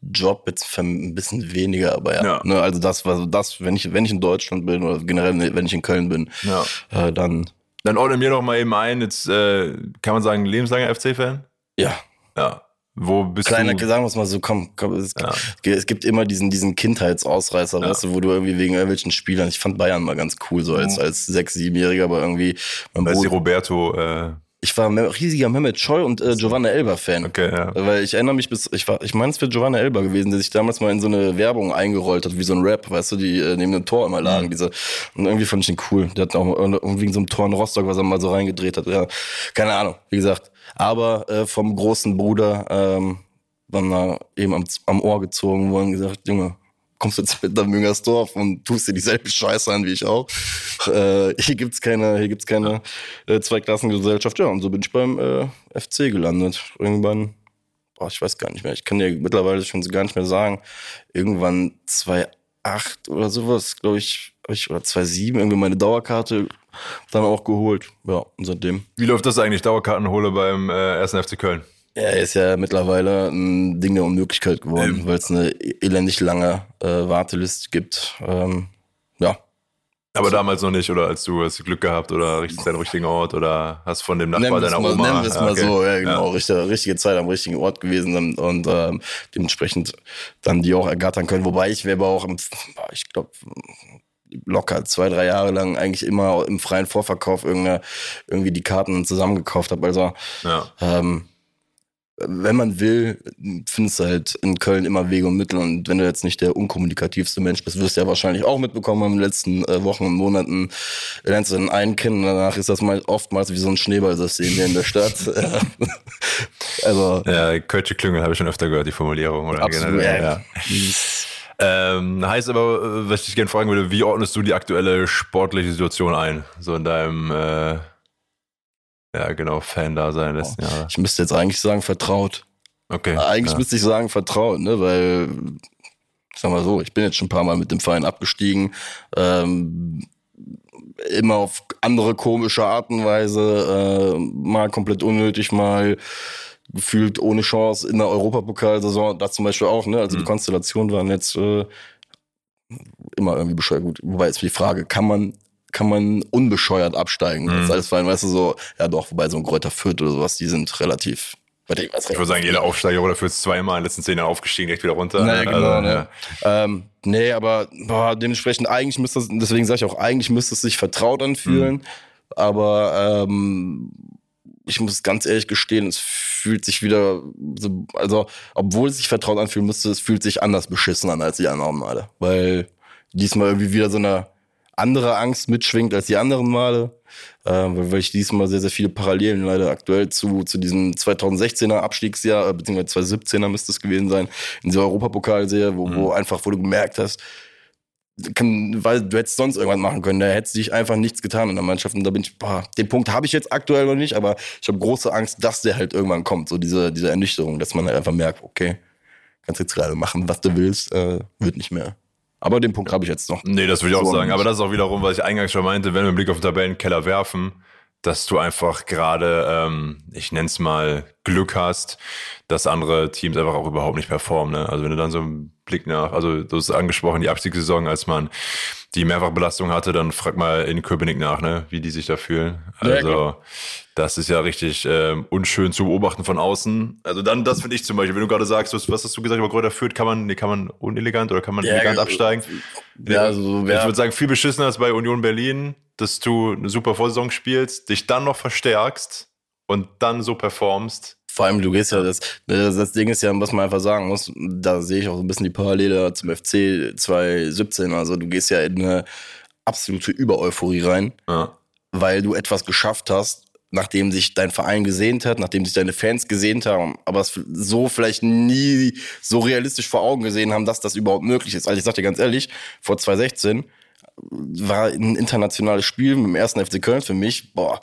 Speaker 3: Job jetzt ein bisschen weniger, aber ja.
Speaker 2: Ja.
Speaker 3: Ne, also das war so das, wenn ich, wenn ich in Deutschland bin oder generell, wenn ich in Köln bin,
Speaker 2: Ja.
Speaker 3: äh, dann
Speaker 2: Dann ordne mir doch mal eben ein, jetzt äh, kann man sagen, lebenslanger FC-Fan?
Speaker 3: ja.
Speaker 2: Ja. Wo bist
Speaker 3: Kleiner,
Speaker 2: du?
Speaker 3: sagen wir es mal so, komm, komm es,
Speaker 2: Ja.
Speaker 3: es gibt immer diesen, diesen Kindheitsausreißer,
Speaker 2: Ja.
Speaker 3: weißt du, wo du irgendwie wegen irgendwelchen Spielern, ich fand Bayern mal ganz cool, so als, als sechs, siebenjähriger, aber irgendwie, mein
Speaker 2: Weil sie
Speaker 3: Bruder,
Speaker 2: Roberto, äh,
Speaker 3: ich war ein riesiger Mehmet Scholl und äh, Giovanna Elber Fan.
Speaker 2: okay, ja.
Speaker 3: Weil ich erinnere mich bis, ich war, ich meine, es wäre Giovanna Elber gewesen, der sich damals mal in so eine Werbung eingerollt hat, wie so ein Rap, weißt du, die äh, neben dem Tor immer lagen, diese, und irgendwie fand ich ihn cool. Der hat auch irgendwie in so einem Tor in Rostock, was er mal so reingedreht hat, ja, keine Ahnung, wie gesagt. Aber äh, vom großen Bruder, ähm, waren da eben am, am Ohr gezogen worden gesagt, Junge, kommst du jetzt mit nach Müngersdorf und tust dir dieselbe Scheiße an wie ich auch. Äh, hier gibt's keine, hier gibt's keine äh, Zweiklassengesellschaft. Ja, und so bin ich beim äh, FC gelandet. Irgendwann, boah, ich weiß gar nicht mehr. Ich kann dir mittlerweile schon gar nicht mehr sagen. Irgendwann 2008 oder sowas, glaube ich, ich, oder 2007 irgendwie meine Dauerkarte dann auch geholt. Ja, und seitdem.
Speaker 2: Wie läuft das eigentlich, Dauerkartenhole beim äh, 1. FC Köln?
Speaker 3: Ja, ist ja mittlerweile ein Ding der Unmöglichkeit geworden,
Speaker 2: Ähm.
Speaker 3: weil es eine elendig lange äh, Warteliste gibt. Ähm, ja.
Speaker 2: Aber damals noch nicht, oder als du hast Glück gehabt oder richtig deinen richtigen Ort oder hast von dem Nachbar deiner
Speaker 3: mal,
Speaker 2: Oma.
Speaker 3: nennen wir es
Speaker 2: Ja,
Speaker 3: mal
Speaker 2: okay.
Speaker 3: so, ja genau,
Speaker 2: Ja.
Speaker 3: Richtige, richtige Zeit am richtigen Ort gewesen und, und ähm, dementsprechend dann die auch ergattern können. Wobei ich wäre aber auch, im, ich glaube, locker zwei, drei Jahre lang eigentlich immer im freien Vorverkauf irgendwie die Karten zusammengekauft habe. Also
Speaker 2: Ja.
Speaker 3: ähm, wenn man will, findest du halt in Köln immer Wege und Mittel. Und wenn du jetzt nicht der unkommunikativste Mensch bist, wirst du ja wahrscheinlich auch mitbekommen in den letzten äh, Wochen und Monaten, lernst du den einen kennen und danach ist das mal oftmals wie so ein Schneeballsystem hier in der Stadt. also,
Speaker 2: Ja, Kölsche Klüngel habe ich schon öfter gehört, die Formulierung. Oder
Speaker 3: absolut. Ja.
Speaker 2: ja. Ähm, heißt aber, äh, was ich dich gerne fragen würde, wie ordnest du die aktuelle sportliche Situation ein? So in deinem, äh, ja genau, Fan-Dasein letzten Jahren.
Speaker 3: Ich müsste jetzt eigentlich sagen, vertraut.
Speaker 2: Okay.
Speaker 3: Eigentlich
Speaker 2: ja.
Speaker 3: müsste ich sagen, vertraut, ne? Weil, ich sag mal so, ich bin jetzt schon ein paar Mal mit dem Verein abgestiegen. Ähm, immer auf andere komische Art und Weise, äh, mal komplett unnötig, mal gefühlt ohne Chance in der Europapokalsaison, das zum Beispiel auch, ne? Also die
Speaker 2: Mhm.
Speaker 3: Konstellationen waren jetzt äh, immer irgendwie bescheuert. Gut, wobei jetzt die Frage, kann man kann man unbescheuert absteigen?
Speaker 2: Mhm.
Speaker 3: Das ist alles fein, weißt du, so, ja doch, wobei so ein Kräuter Fürth oder sowas, die sind relativ, was
Speaker 2: Ich würde sagen, jeder Aufsteiger oder für zweimal in den letzten zehn Jahren aufgestiegen, direkt wieder runter.
Speaker 3: Naja, genau,
Speaker 2: Also,
Speaker 3: ne? Ähm, nee, aber boah, dementsprechend eigentlich müsste es, deswegen sage ich auch, eigentlich müsste es sich vertraut anfühlen.
Speaker 2: Mhm.
Speaker 3: Aber ähm, ich muss ganz ehrlich gestehen, es fühlt sich wieder so, also, obwohl es sich vertraut anfühlen müsste, es fühlt sich anders beschissen an als die anderen Male. Weil diesmal irgendwie wieder so eine andere Angst mitschwingt als die anderen Male. Äh, weil ich diesmal sehr, sehr viele Parallelen leider aktuell zu, zu diesem 2016er Abstiegsjahr, äh, beziehungsweise 2017er müsste es gewesen sein, in dieser Europapokalserie, wo, wo einfach, wo du gemerkt hast, kann, weil du hättest sonst irgendwas machen können, da hättest dich einfach nichts getan in der Mannschaft. Und da bin ich, boah, den Punkt habe ich jetzt aktuell noch nicht, aber ich habe große Angst, dass der halt irgendwann kommt. So diese, diese Ernüchterung, dass man halt einfach merkt, okay, kannst jetzt gerade machen, was du willst, äh, wird nicht mehr. Aber den Punkt habe ich jetzt noch.
Speaker 2: Nee, das würde ich auch
Speaker 3: So
Speaker 2: sagen. Aber das ist auch wiederum, was ich eingangs schon meinte, wenn wir einen Blick auf den Tabellenkeller werfen, dass du einfach gerade, ähm, ich nenn's mal, Glück hast, dass andere Teams einfach auch überhaupt nicht performen. Ne? Also wenn du dann so einen Blick nach, also du hast angesprochen, die Abstiegssaison, als man die Mehrfachbelastung hatte, dann frag mal in Köpenick nach, ne, wie die sich da fühlen.
Speaker 3: Ja,
Speaker 2: Also
Speaker 3: klar.
Speaker 2: das ist ja richtig ähm, unschön zu beobachten von außen. Also dann, das finde ich zum Beispiel, wenn du gerade sagst, was, was hast du gesagt über Kräuter führt, kann man, nee, kann man unelegant oder kann man
Speaker 3: Ja,
Speaker 2: elegant
Speaker 3: ja,
Speaker 2: absteigen?
Speaker 3: Ja, also, wer-
Speaker 2: Ich würde sagen, viel beschissener als bei Union Berlin, dass du eine super Vorsaison spielst, dich dann noch verstärkst und dann so performst.
Speaker 3: Vor allem, du gehst ja, das, das, Ding ist ja, was man einfach sagen muss, da sehe ich auch so ein bisschen die Parallele zum FC 2017. Also du gehst ja in eine absolute Übereuphorie rein,
Speaker 2: Ja.
Speaker 3: weil du etwas geschafft hast, nachdem sich dein Verein gesehnt hat, nachdem sich deine Fans gesehnt haben, aber es so vielleicht nie so realistisch vor Augen gesehen haben, dass das überhaupt möglich ist. Also ich sag dir ganz ehrlich, vor 2016 war ein internationales Spiel mit dem ersten FC Köln für mich, boah,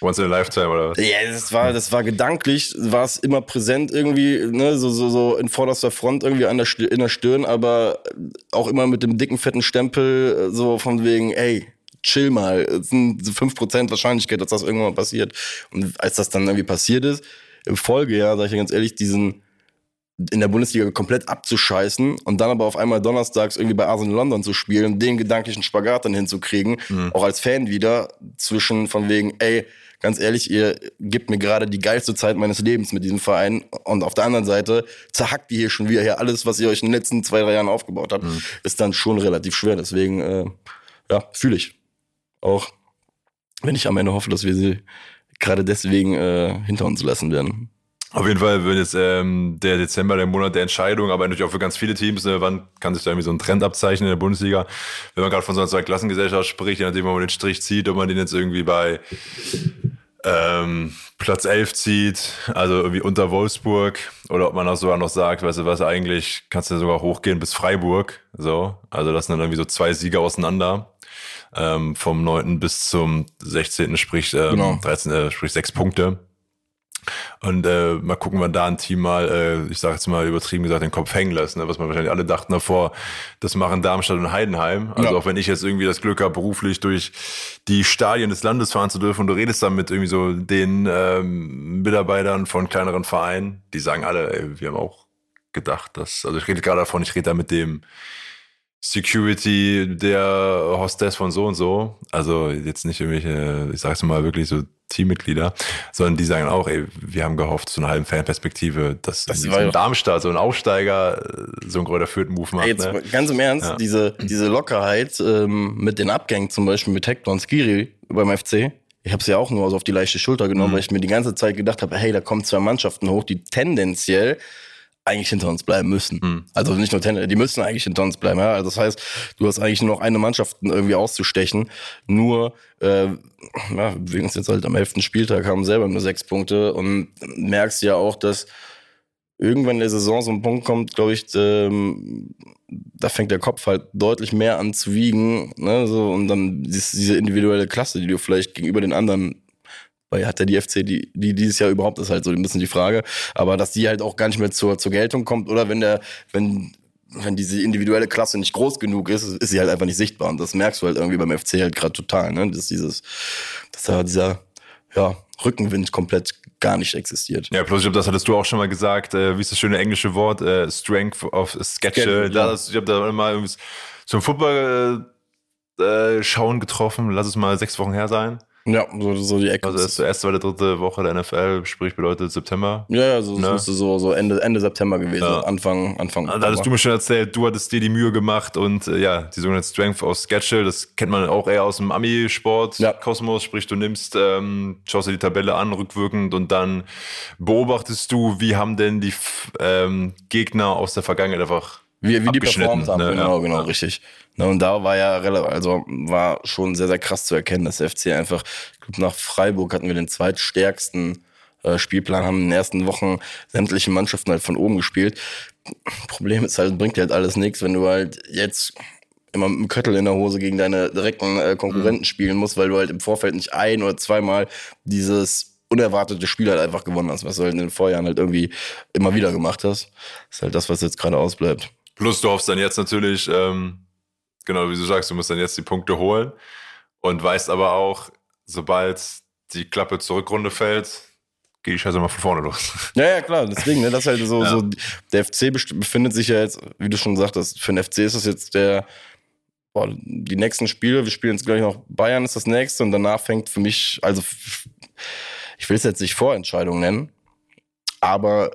Speaker 2: Once in a lifetime oder was?
Speaker 3: ja, das war, das war gedanklich, war es immer präsent irgendwie, ne, so, so, so in vorderster Front irgendwie an der, Stirn- in der Stirn, aber auch immer mit dem dicken, fetten Stempel, äh, so von wegen, ey, chill mal, es sind so 5% Wahrscheinlichkeit, dass das irgendwann mal passiert. Und als das dann irgendwie passiert ist, im Folgejahr, sag ich dir ganz ehrlich, diesen in der Bundesliga komplett abzuscheißen und dann aber auf einmal donnerstags irgendwie bei Arsenal London zu spielen, den gedanklichen Spagat dann hinzukriegen, auch als Fan wieder, zwischen von wegen, ey, ganz ehrlich, ihr gebt mir gerade die geilste Zeit meines Lebens mit diesem Verein und auf der anderen Seite zerhackt ihr hier schon wieder hier alles, was ihr euch in den letzten zwei, drei Jahren aufgebaut habt, ist dann schon relativ schwer. Deswegen, äh, ja, fühle ich. Auch wenn ich am Ende hoffe, dass wir sie gerade deswegen äh, hinter uns lassen werden.
Speaker 2: Auf jeden Fall wird jetzt ähm, der Dezember der Monat der Entscheidung, aber natürlich auch für ganz viele Teams, ne, wann kann sich da irgendwie so ein Trend abzeichnen in der Bundesliga. Wenn man gerade von so einer Zweiklassengesellschaft spricht, je nachdem, wo man den Strich zieht, ob man den jetzt irgendwie bei ähm, Platz 11 zieht, also irgendwie unter Wolfsburg, oder ob man auch sogar noch sagt, weißt du was, eigentlich kannst du sogar hochgehen bis Freiburg, so. Also das sind dann irgendwie so zwei Sieger auseinander. Ähm, vom 9. bis zum 16. sprich ähm,
Speaker 3: Genau.
Speaker 2: 13, äh, sprich sechs Punkte. Und äh, mal gucken, wann da ein Team mal, äh, ich sage jetzt mal übertrieben gesagt, den Kopf hängen lässt, ne? was man wahrscheinlich alle dachten davor, das machen Darmstadt und Heidenheim. Also
Speaker 3: Ja.
Speaker 2: auch wenn ich jetzt irgendwie das Glück habe, beruflich durch die Stadien des Landes fahren zu dürfen und du redest dann mit irgendwie so den ähm, Mitarbeitern von kleineren Vereinen, die sagen alle, ey, wir haben auch gedacht, dass, also ich rede gerade davon, ich rede da mit dem Security der Hostess von so und so. Also jetzt nicht irgendwelche, ich sag's mal wirklich so Teammitglieder, sondern die sagen auch, ey, wir haben gehofft, so eine halben Fanperspektive, dass
Speaker 3: Das war
Speaker 2: so Darmstadt, so ein Aufsteiger, äh, so ein Kräuter Fürth-Move macht.
Speaker 3: Ey, jetzt
Speaker 2: ne?
Speaker 3: ganz im Ernst,
Speaker 2: Ja.
Speaker 3: diese, diese Lockerheit ähm, mit den Abgängen, zum Beispiel mit Hector und Skiri beim FC, ich habe es ja auch nur so auf die leichte Schulter genommen,
Speaker 2: Mhm.
Speaker 3: weil ich mir die ganze Zeit gedacht habe, hey, da kommen zwei Mannschaften hoch, die tendenziell eigentlich hinter uns bleiben müssen.
Speaker 2: Mhm.
Speaker 3: Also nicht nur tendenziell, die müssen eigentlich hinter uns bleiben. Ja? Also das heißt, du hast eigentlich nur noch eine Mannschaft irgendwie auszustechen. Nur, äh, ja, wegen uns jetzt halt am 11. Spieltag haben selber nur sechs Punkte und merkst ja auch, dass irgendwann in der Saison so ein Punkt kommt, glaube ich, ähm, da fängt der Kopf halt deutlich mehr an zu wiegen. Ne? So, und dann dies- diese individuelle Klasse, die du vielleicht gegenüber den anderen weil hat der die FC die, die dieses Jahr überhaupt ist halt so ein bisschen die Frage, aber dass die halt auch gar nicht mehr zur, zur Geltung kommt oder wenn der wenn wenn diese individuelle Klasse nicht groß genug ist, ist sie halt einfach nicht sichtbar und das merkst du halt irgendwie beim FC halt gerade total, ne? Dass dieses dass da dieser ja, Rückenwind komplett gar nicht existiert.
Speaker 2: Ja, plus ich glaube, das hattest du auch schon mal gesagt, äh, wie ist das schöne englische Wort, äh, Strength of Sketch. Da,
Speaker 3: ja.
Speaker 2: ich habe da mal irgendwie zum Football äh, äh, schauen getroffen, lass es mal sechs Wochen her sein.
Speaker 3: Ja, so, so die Ecke.
Speaker 2: Also erst, erste, zweite, dritte Woche der NFL, sprich bedeutet September.
Speaker 3: ja, ja, so,
Speaker 2: Ne?
Speaker 3: müsste so, so Ende, Ende September gewesen,
Speaker 2: Ja.
Speaker 3: Anfang, Anfang.
Speaker 2: Da hattest du mir schon erzählt, du hattest dir die Mühe gemacht und äh, ja, die sogenannte Strength of Schedule, das kennt man auch eher aus dem Ami-Sport,
Speaker 3: Ja.
Speaker 2: Kosmos, sprich du nimmst, ähm, schaust dir die Tabelle an, rückwirkend und dann beobachtest du, wie haben denn die ähm, Gegner aus der Vergangenheit einfach
Speaker 3: Wie, wie die performt haben,
Speaker 2: ne?
Speaker 3: genau,
Speaker 2: Ja.
Speaker 3: genau, richtig. Ne, und da war ja also war schon sehr, sehr krass zu erkennen, dass der FC einfach, ich glaube, nach Freiburg hatten wir den zweitstärksten äh, Spielplan, haben in den ersten Wochen sämtliche Mannschaften halt von oben gespielt. Problem ist halt, bringt dir halt alles nichts, wenn du halt jetzt immer mit dem Köttel in der Hose gegen deine direkten äh, Konkurrenten
Speaker 2: Mhm.
Speaker 3: spielen musst, weil du halt im Vorfeld nicht ein oder zweimal dieses unerwartete Spiel halt einfach gewonnen hast, was du halt in den Vorjahren halt irgendwie immer wieder gemacht hast. Das ist halt das, was jetzt gerade ausbleibt.
Speaker 2: Plus du hoffst dann jetzt natürlich, ähm, genau wie du sagst, du musst dann jetzt die Punkte holen und weißt aber auch, sobald die Klappe zur Rückrunde fällt, geht die Scheiße mal von vorne los.
Speaker 3: Ja, ja, klar, deswegen, ne, das ist halt so,
Speaker 2: Ja.
Speaker 3: so, der FC befindet sich ja jetzt, wie du schon sagtest, für den FC ist das jetzt der, boah, die nächsten Spiele, wir spielen jetzt gleich noch Bayern ist das nächste und danach fängt für mich, also ich will es jetzt nicht Vorentscheidung nennen, aber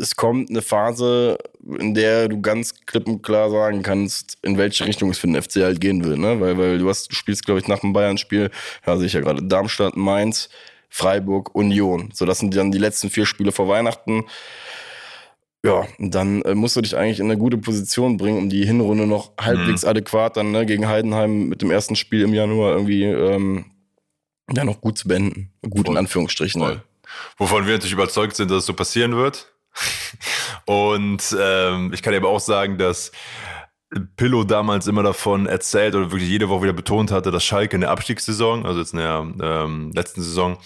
Speaker 3: es kommt eine Phase, in der du ganz klipp und klar sagen kannst, in welche Richtung es für den FC halt gehen will, ne? Weil, weil du hast, du spielst, glaube ich, nach dem Bayern-Spiel, ja, sehe ich ja gerade, Darmstadt, Mainz, Freiburg, Union. So, das sind dann die letzten vier Spiele vor Weihnachten. Ja, dann äh, musst du dich eigentlich in eine gute Position bringen, um die Hinrunde noch halbwegs
Speaker 2: Mhm.
Speaker 3: adäquat dann ne, gegen Heidenheim mit dem ersten Spiel im Januar irgendwie ähm, ja noch gut zu beenden. Gut in
Speaker 2: Voll.
Speaker 3: Anführungsstrichen.
Speaker 2: Voll. Wovon wir natürlich überzeugt sind, dass es so passieren wird. Und ähm, ich kann eben auch sagen, dass Pillow damals immer davon erzählt oder wirklich jede Woche wieder betont hatte, dass Schalke in der Abstiegssaison, also jetzt in der ähm, letzten Saison,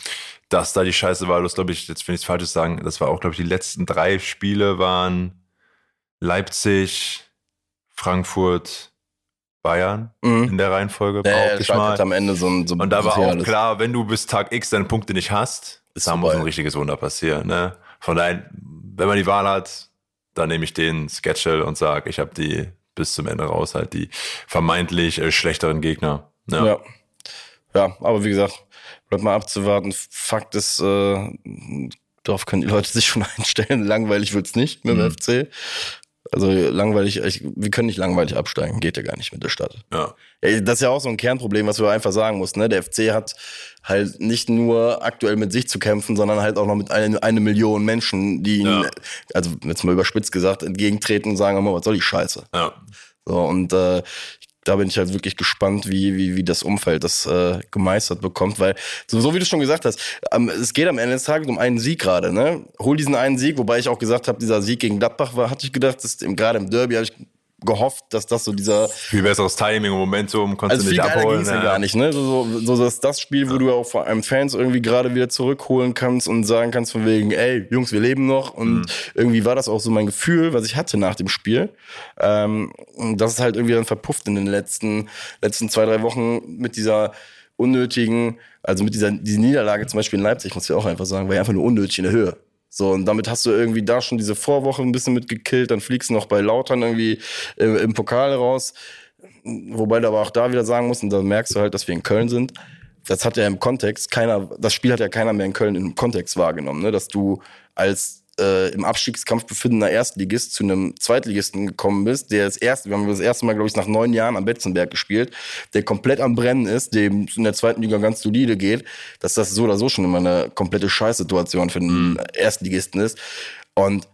Speaker 2: dass da die Scheiße war. Das glaube ich, jetzt will ich es falsches sagen, das war auch, glaube ich, die letzten drei Spiele waren Leipzig, Frankfurt, Bayern
Speaker 3: Mhm.
Speaker 2: in der Reihenfolge.
Speaker 3: Ja, ja,
Speaker 2: mal.
Speaker 3: am Ende so ein so
Speaker 2: Und da war auch
Speaker 3: brutales-
Speaker 2: klar, wenn du bis Tag X deine Punkte nicht hast,
Speaker 3: Ist
Speaker 2: da muss ein richtiges Wunder passieren. Ne? Von daher, wenn man die Wahl hat, dann nehme ich den Sketchel und sage, ich habe die bis zum Ende raus, halt die vermeintlich äh, schlechteren Gegner. Ja.
Speaker 3: Ja. ja, aber wie gesagt, bleibt mal abzuwarten. Fakt ist, äh, darauf können die Leute sich schon einstellen. Langweilig wird's nicht mit dem
Speaker 2: Mhm.
Speaker 3: FC. Also langweilig, ich, wir können nicht langweilig absteigen, geht ja gar nicht mit der Stadt.
Speaker 2: Ja.
Speaker 3: Das ist ja auch so ein Kernproblem, was wir einfach sagen mussten. Ne? Der FC hat halt nicht nur aktuell mit sich zu kämpfen, sondern halt auch noch mit eine, eine Million Menschen, die
Speaker 2: Ja.
Speaker 3: also jetzt mal überspitzt gesagt, entgegentreten und sagen, immer, was soll die Scheiße?
Speaker 2: Ja.
Speaker 3: So, und äh, da bin ich halt wirklich gespannt, wie, wie, wie das Umfeld das äh, gemeistert bekommt, weil, so, so wie du schon gesagt hast, ähm, es geht am Ende des Tages um einen Sieg gerade, ne? Hol diesen einen Sieg, wobei ich auch gesagt habe, dieser Sieg gegen Gladbach war, hatte ich gedacht, gerade im Derby habe ich gehofft, dass das so dieser
Speaker 2: Viel besseres Timing und Momentum konntest
Speaker 3: also
Speaker 2: du
Speaker 3: viel
Speaker 2: nicht
Speaker 3: geiler
Speaker 2: abholen.
Speaker 3: ging's ja
Speaker 2: ja.
Speaker 3: gar nicht, ne? So, so, so dass das Spiel, wo du auch vor allem Fans irgendwie gerade wieder zurückholen kannst und sagen kannst von wegen, ey, Jungs, wir leben noch. Und
Speaker 2: Mhm.
Speaker 3: irgendwie war das auch so mein Gefühl, was ich hatte nach dem Spiel. Ähm, und das ist halt irgendwie dann verpufft in den letzten, letzten zwei, drei Wochen mit dieser unnötigen, also mit dieser diese Niederlage zum Beispiel in Leipzig, muss ich auch einfach sagen, war ja einfach nur unnötig in der Höhe. So, und damit hast du irgendwie da schon diese Vorwoche ein bisschen mitgekillt, dann fliegst du noch bei Lautern irgendwie im, im Pokal raus. Wobei du aber auch da wieder sagen musst, und da merkst du halt, dass wir in Köln sind. Das hat ja im Kontext keiner, das Spiel hat ja keiner mehr in Köln im Kontext wahrgenommen, ne? dass du als äh, im Abstiegskampf befindender Erstligist zu einem Zweitligisten gekommen bist, der das erste, wir haben das erste Mal, glaube ich, nach neun Jahren am Betzenberg gespielt, der komplett am Brennen ist, dem in der zweiten Liga ganz solide geht, dass das so oder so schon immer eine komplette Scheißsituation für einen Erstligisten ist. Und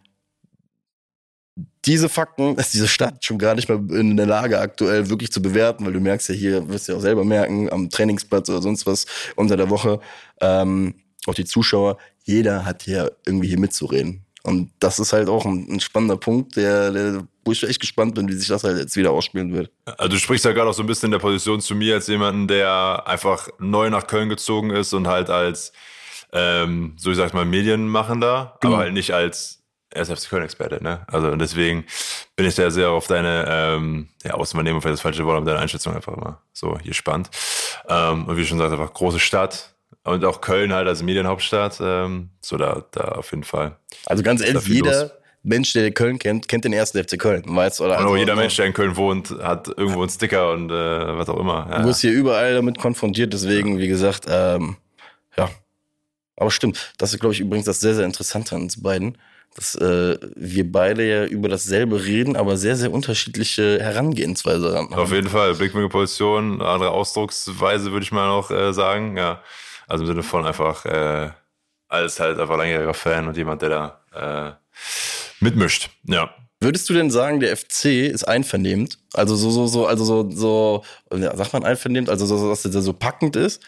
Speaker 3: diese Fakten ist diese Stadt schon gar nicht mehr in der Lage aktuell wirklich zu bewerten, weil du merkst ja hier, wirst ja auch selber merken, am Trainingsplatz oder sonst was unter der Woche, ähm, auch die Zuschauer, jeder hat hier irgendwie hier mitzureden. Und das ist halt auch ein, ein spannender Punkt, der, der, wo ich echt gespannt bin, wie sich das halt jetzt wieder ausspielen wird.
Speaker 2: Also du sprichst ja gerade auch so ein bisschen in der Position zu mir als jemanden, der einfach neu nach Köln gezogen ist und halt als, ähm, so ich sag's mal, Medienmachender,
Speaker 3: Genau.
Speaker 2: aber halt nicht als SFC Köln-Experte, ne? Also und deswegen bin ich da sehr auf deine ähm, ja, Außenwahrnehmung, vielleicht das falsche Wort, aber deine Einschätzung einfach immer so hier spannend. Ähm, und wie du schon sagst, einfach große Stadt und auch Köln halt als Medienhauptstadt, ähm, so da, da auf jeden Fall.
Speaker 3: Also ganz ehrlich, jeder
Speaker 2: los.
Speaker 3: Mensch, der Köln kennt, kennt den ersten FC Köln, weißt du? Oder
Speaker 2: Und
Speaker 3: also,
Speaker 2: jeder Mensch, der in Köln wohnt, hat irgendwo einen Sticker und äh, was auch immer. Ja.
Speaker 3: Du wirst hier überall damit konfrontiert, deswegen, wie gesagt, ähm, ja. Aber stimmt, das ist, glaube ich, übrigens das sehr, sehr Interessante an uns beiden, dass äh, wir beide ja über dasselbe reden, aber sehr, sehr unterschiedliche Herangehensweise haben.
Speaker 2: Auf jeden Fall, Blickwinkelposition, andere Ausdrucksweise würde ich mal noch äh, sagen. Ja, also im Sinne von einfach äh, als halt einfach langjähriger Fan und jemand, der da äh, mitmischt. Ja.
Speaker 3: Würdest du denn sagen, der FC ist einvernehmend? Also so, so, so, also so, so, ja, sagt man einvernehmend, also so, so, dass der so packend ist?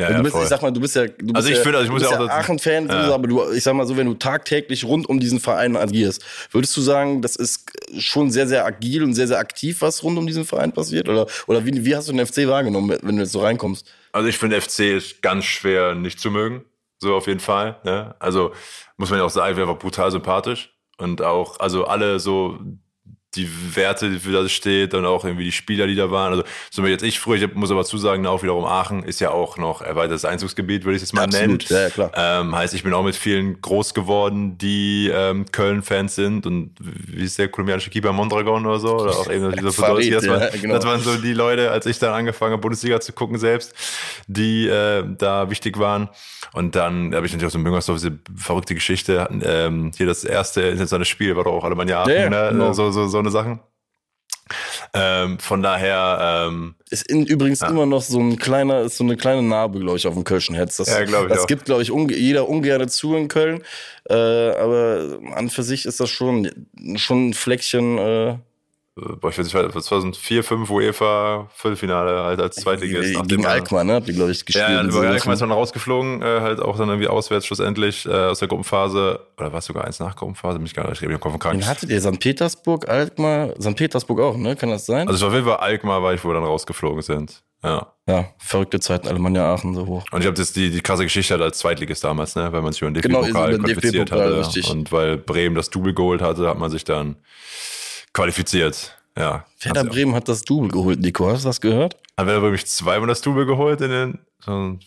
Speaker 2: Ja,
Speaker 3: du
Speaker 2: ja,
Speaker 3: bist,
Speaker 2: voll.
Speaker 3: ich sag mal, du bist ja, du bist
Speaker 2: Also ich
Speaker 3: ja,
Speaker 2: finde, also ich
Speaker 3: du
Speaker 2: muss
Speaker 3: bist
Speaker 2: ja auch
Speaker 3: Aachen-Fan,
Speaker 2: Ja.
Speaker 3: aber du, ich sag mal so, wenn du tagtäglich rund um diesen Verein agierst, würdest du sagen, das ist schon sehr, sehr agil und sehr, sehr aktiv, was rund um diesen Verein passiert? Oder, oder wie, wie hast du den FC wahrgenommen, wenn du jetzt so reinkommst?
Speaker 2: Also ich finde, FC ist ganz schwer nicht zu mögen. So auf jeden Fall. Ne? Also muss man ja auch sagen, wir einfach brutal sympathisch. Und auch, also alle so die Werte, die für das steht und auch irgendwie die Spieler, die da waren. Also so wie jetzt ich früher, ich muss aber zusagen, auch wiederum Aachen ist ja auch noch erweitertes Einzugsgebiet, würde ich es mal nennen.
Speaker 3: ja, ja, klar.
Speaker 2: Ähm, heißt, ich bin auch mit vielen groß geworden, die ähm, Köln-Fans sind und wie ist der kolumbianische Keeper Mondragon oder so? Oder auch eben dieser
Speaker 3: Farid,
Speaker 2: das,
Speaker 3: ja,
Speaker 2: waren,
Speaker 3: genau.
Speaker 2: das waren so die Leute, als ich dann angefangen habe, Bundesliga zu gucken selbst, die äh, da wichtig waren. Und dann habe ich natürlich auch so in Müngersdorf diese verrückte Geschichte. Ähm, hier das erste internationale Spiel war doch auch Alemannia Aachen,
Speaker 3: Ja, ja,
Speaker 2: ne?
Speaker 3: genau.
Speaker 2: so, so, so eine Sachen. Ähm, von daher, ähm,
Speaker 3: Ist in, übrigens immer noch so ein kleiner, ist so eine kleine Narbe, glaube ich, auf dem Kölschen Herz. Das,
Speaker 2: Ja, glaub ich
Speaker 3: das
Speaker 2: auch.
Speaker 3: gibt, glaube ich, unge jeder ungerne zu in Köln. Äh, aber an für sich ist das schon, schon ein Fleckchen. Äh,
Speaker 2: boah, ich weiß nicht, was war so ein 4, 5 UEFA Viertelfinale halt als Zweitligist.
Speaker 3: gegen
Speaker 2: man-
Speaker 3: Alkmaar, ne? Habt ihr, glaube ich, gespielt.
Speaker 2: Ja, über
Speaker 3: so-
Speaker 2: Alkmaar ist man rausgeflogen, äh, halt auch dann irgendwie auswärts schlussendlich äh, aus der Gruppenphase. Oder war es sogar eins nach Gruppenphase? Bin ich gar nicht, ich bin krank.
Speaker 3: Wen hattet ihr? St. Petersburg, Alkmaar? St. Petersburg auch, ne? Kann das sein?
Speaker 2: Also es war auf jeden Fall Alkmaar, war ich, wo wir dann rausgeflogen sind. Ja.
Speaker 3: ja, verrückte Zeiten, Alemannia Aachen so hoch.
Speaker 2: Und ich habe das die, die krasse Geschichte halt als Zweitligist damals, ne, weil man sich über den
Speaker 3: Genau,
Speaker 2: DFB-Pokal
Speaker 3: den
Speaker 2: qualifiziert
Speaker 3: DFB-Pokal,
Speaker 2: hatte.
Speaker 3: richtig.
Speaker 2: Und weil Bremen das Double geholt hatte, hat man sich dann qualifiziert. Ja.
Speaker 3: Werder
Speaker 2: Hat's-
Speaker 3: Bremen hat das Double geholt, Nico. Hast du das gehört?
Speaker 2: Hat Werder Bremen zweimal das Double geholt in den so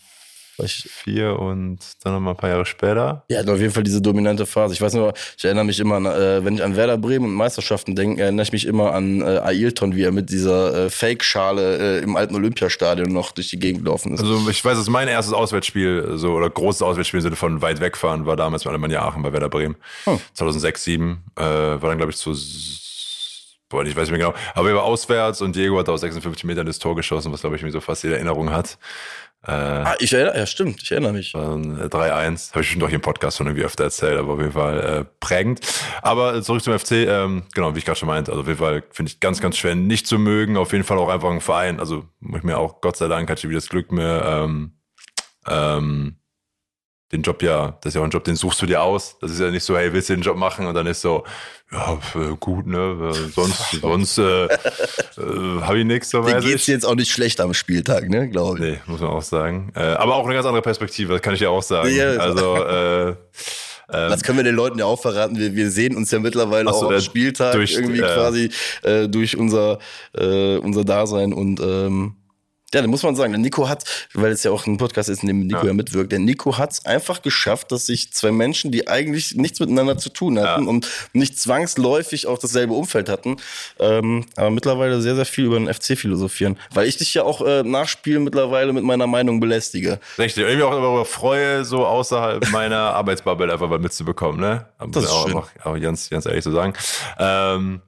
Speaker 2: vier und dann nochmal ein paar Jahre später.
Speaker 3: Ja, auf jeden Fall diese dominante Phase. Ich weiß nur, ich erinnere mich immer, an, äh, wenn ich an Werder Bremen und Meisterschaften denke, erinnere ich mich immer an äh, Ailton, wie er mit dieser äh, Fake-Schale äh, im alten Olympiastadion noch durch die Gegend gelaufen ist.
Speaker 2: Also ich weiß, dass mein erstes Auswärtsspiel, so oder großes Auswärtsspiel im Sinne von weit wegfahren, war damals mit Alemannia Aachen bei Werder Bremen.
Speaker 3: Hm.
Speaker 2: 2006, 2007, äh, war dann glaube ich zu Boah, ich weiß nicht mehr genau. Aber wir waren auswärts und Diego hat aus 56 Metern das Tor geschossen, was glaube ich mir so fast jede Erinnerung hat. Äh,
Speaker 3: ah, ich erinnere, ja stimmt, ich erinnere mich.
Speaker 2: dann, äh, 3-1. Habe ich bestimmt auch hier im Podcast schon irgendwie öfter erzählt, aber auf jeden Fall äh, prägend. Aber zurück zum FC, ähm, genau, wie ich gerade schon meinte, also auf jeden Fall finde ich ganz, ganz schwer nicht zu mögen. Auf jeden Fall auch einfach ein Verein. Also muss ich mir auch, Gott sei Dank, hatte ich wieder das Glück, mir ähm, ähm, den Job ja, das ist ja auch ein Job, den suchst du dir aus. Das ist ja nicht so, hey, willst du den Job machen? Und dann ist so, ja, äh, gut, ne? äh, Sonst, sonst äh, äh, habe ich nichts so
Speaker 3: Dir
Speaker 2: mäßig.
Speaker 3: geht's jetzt auch nicht schlecht am Spieltag, ne, glaube ich.
Speaker 2: Nee, muss man auch sagen. Äh, aber auch eine ganz andere Perspektive, das kann ich ja auch sagen.
Speaker 3: Ja,
Speaker 2: also, äh,
Speaker 3: Das können wir den Leuten ja auch verraten. Wir, wir sehen uns ja mittlerweile
Speaker 2: so,
Speaker 3: auch am Spieltag
Speaker 2: durch-
Speaker 3: irgendwie quasi durch unser, unser Dasein und ähm, ja, da muss man sagen, der Nico hat, weil es ja auch ein Podcast ist, in dem Nico ja,
Speaker 2: Ja.
Speaker 3: mitwirkt, der Nico hat es einfach geschafft, dass sich zwei Menschen, die eigentlich nichts miteinander zu tun hatten
Speaker 2: Ja.
Speaker 3: und nicht zwangsläufig auch dasselbe Umfeld hatten, ähm, aber mittlerweile sehr, sehr viel über den FC philosophieren. Weil ich dich ja auch äh, nachspielen mittlerweile mit meiner Meinung belästige.
Speaker 2: richtig. Mich auch darüber freue, so außerhalb meiner Arbeitsbubble einfach mal mitzubekommen, ne?
Speaker 3: Das ist
Speaker 2: auch,
Speaker 3: schön.
Speaker 2: Auch ganz, ganz ehrlich zu sagen. Ähm,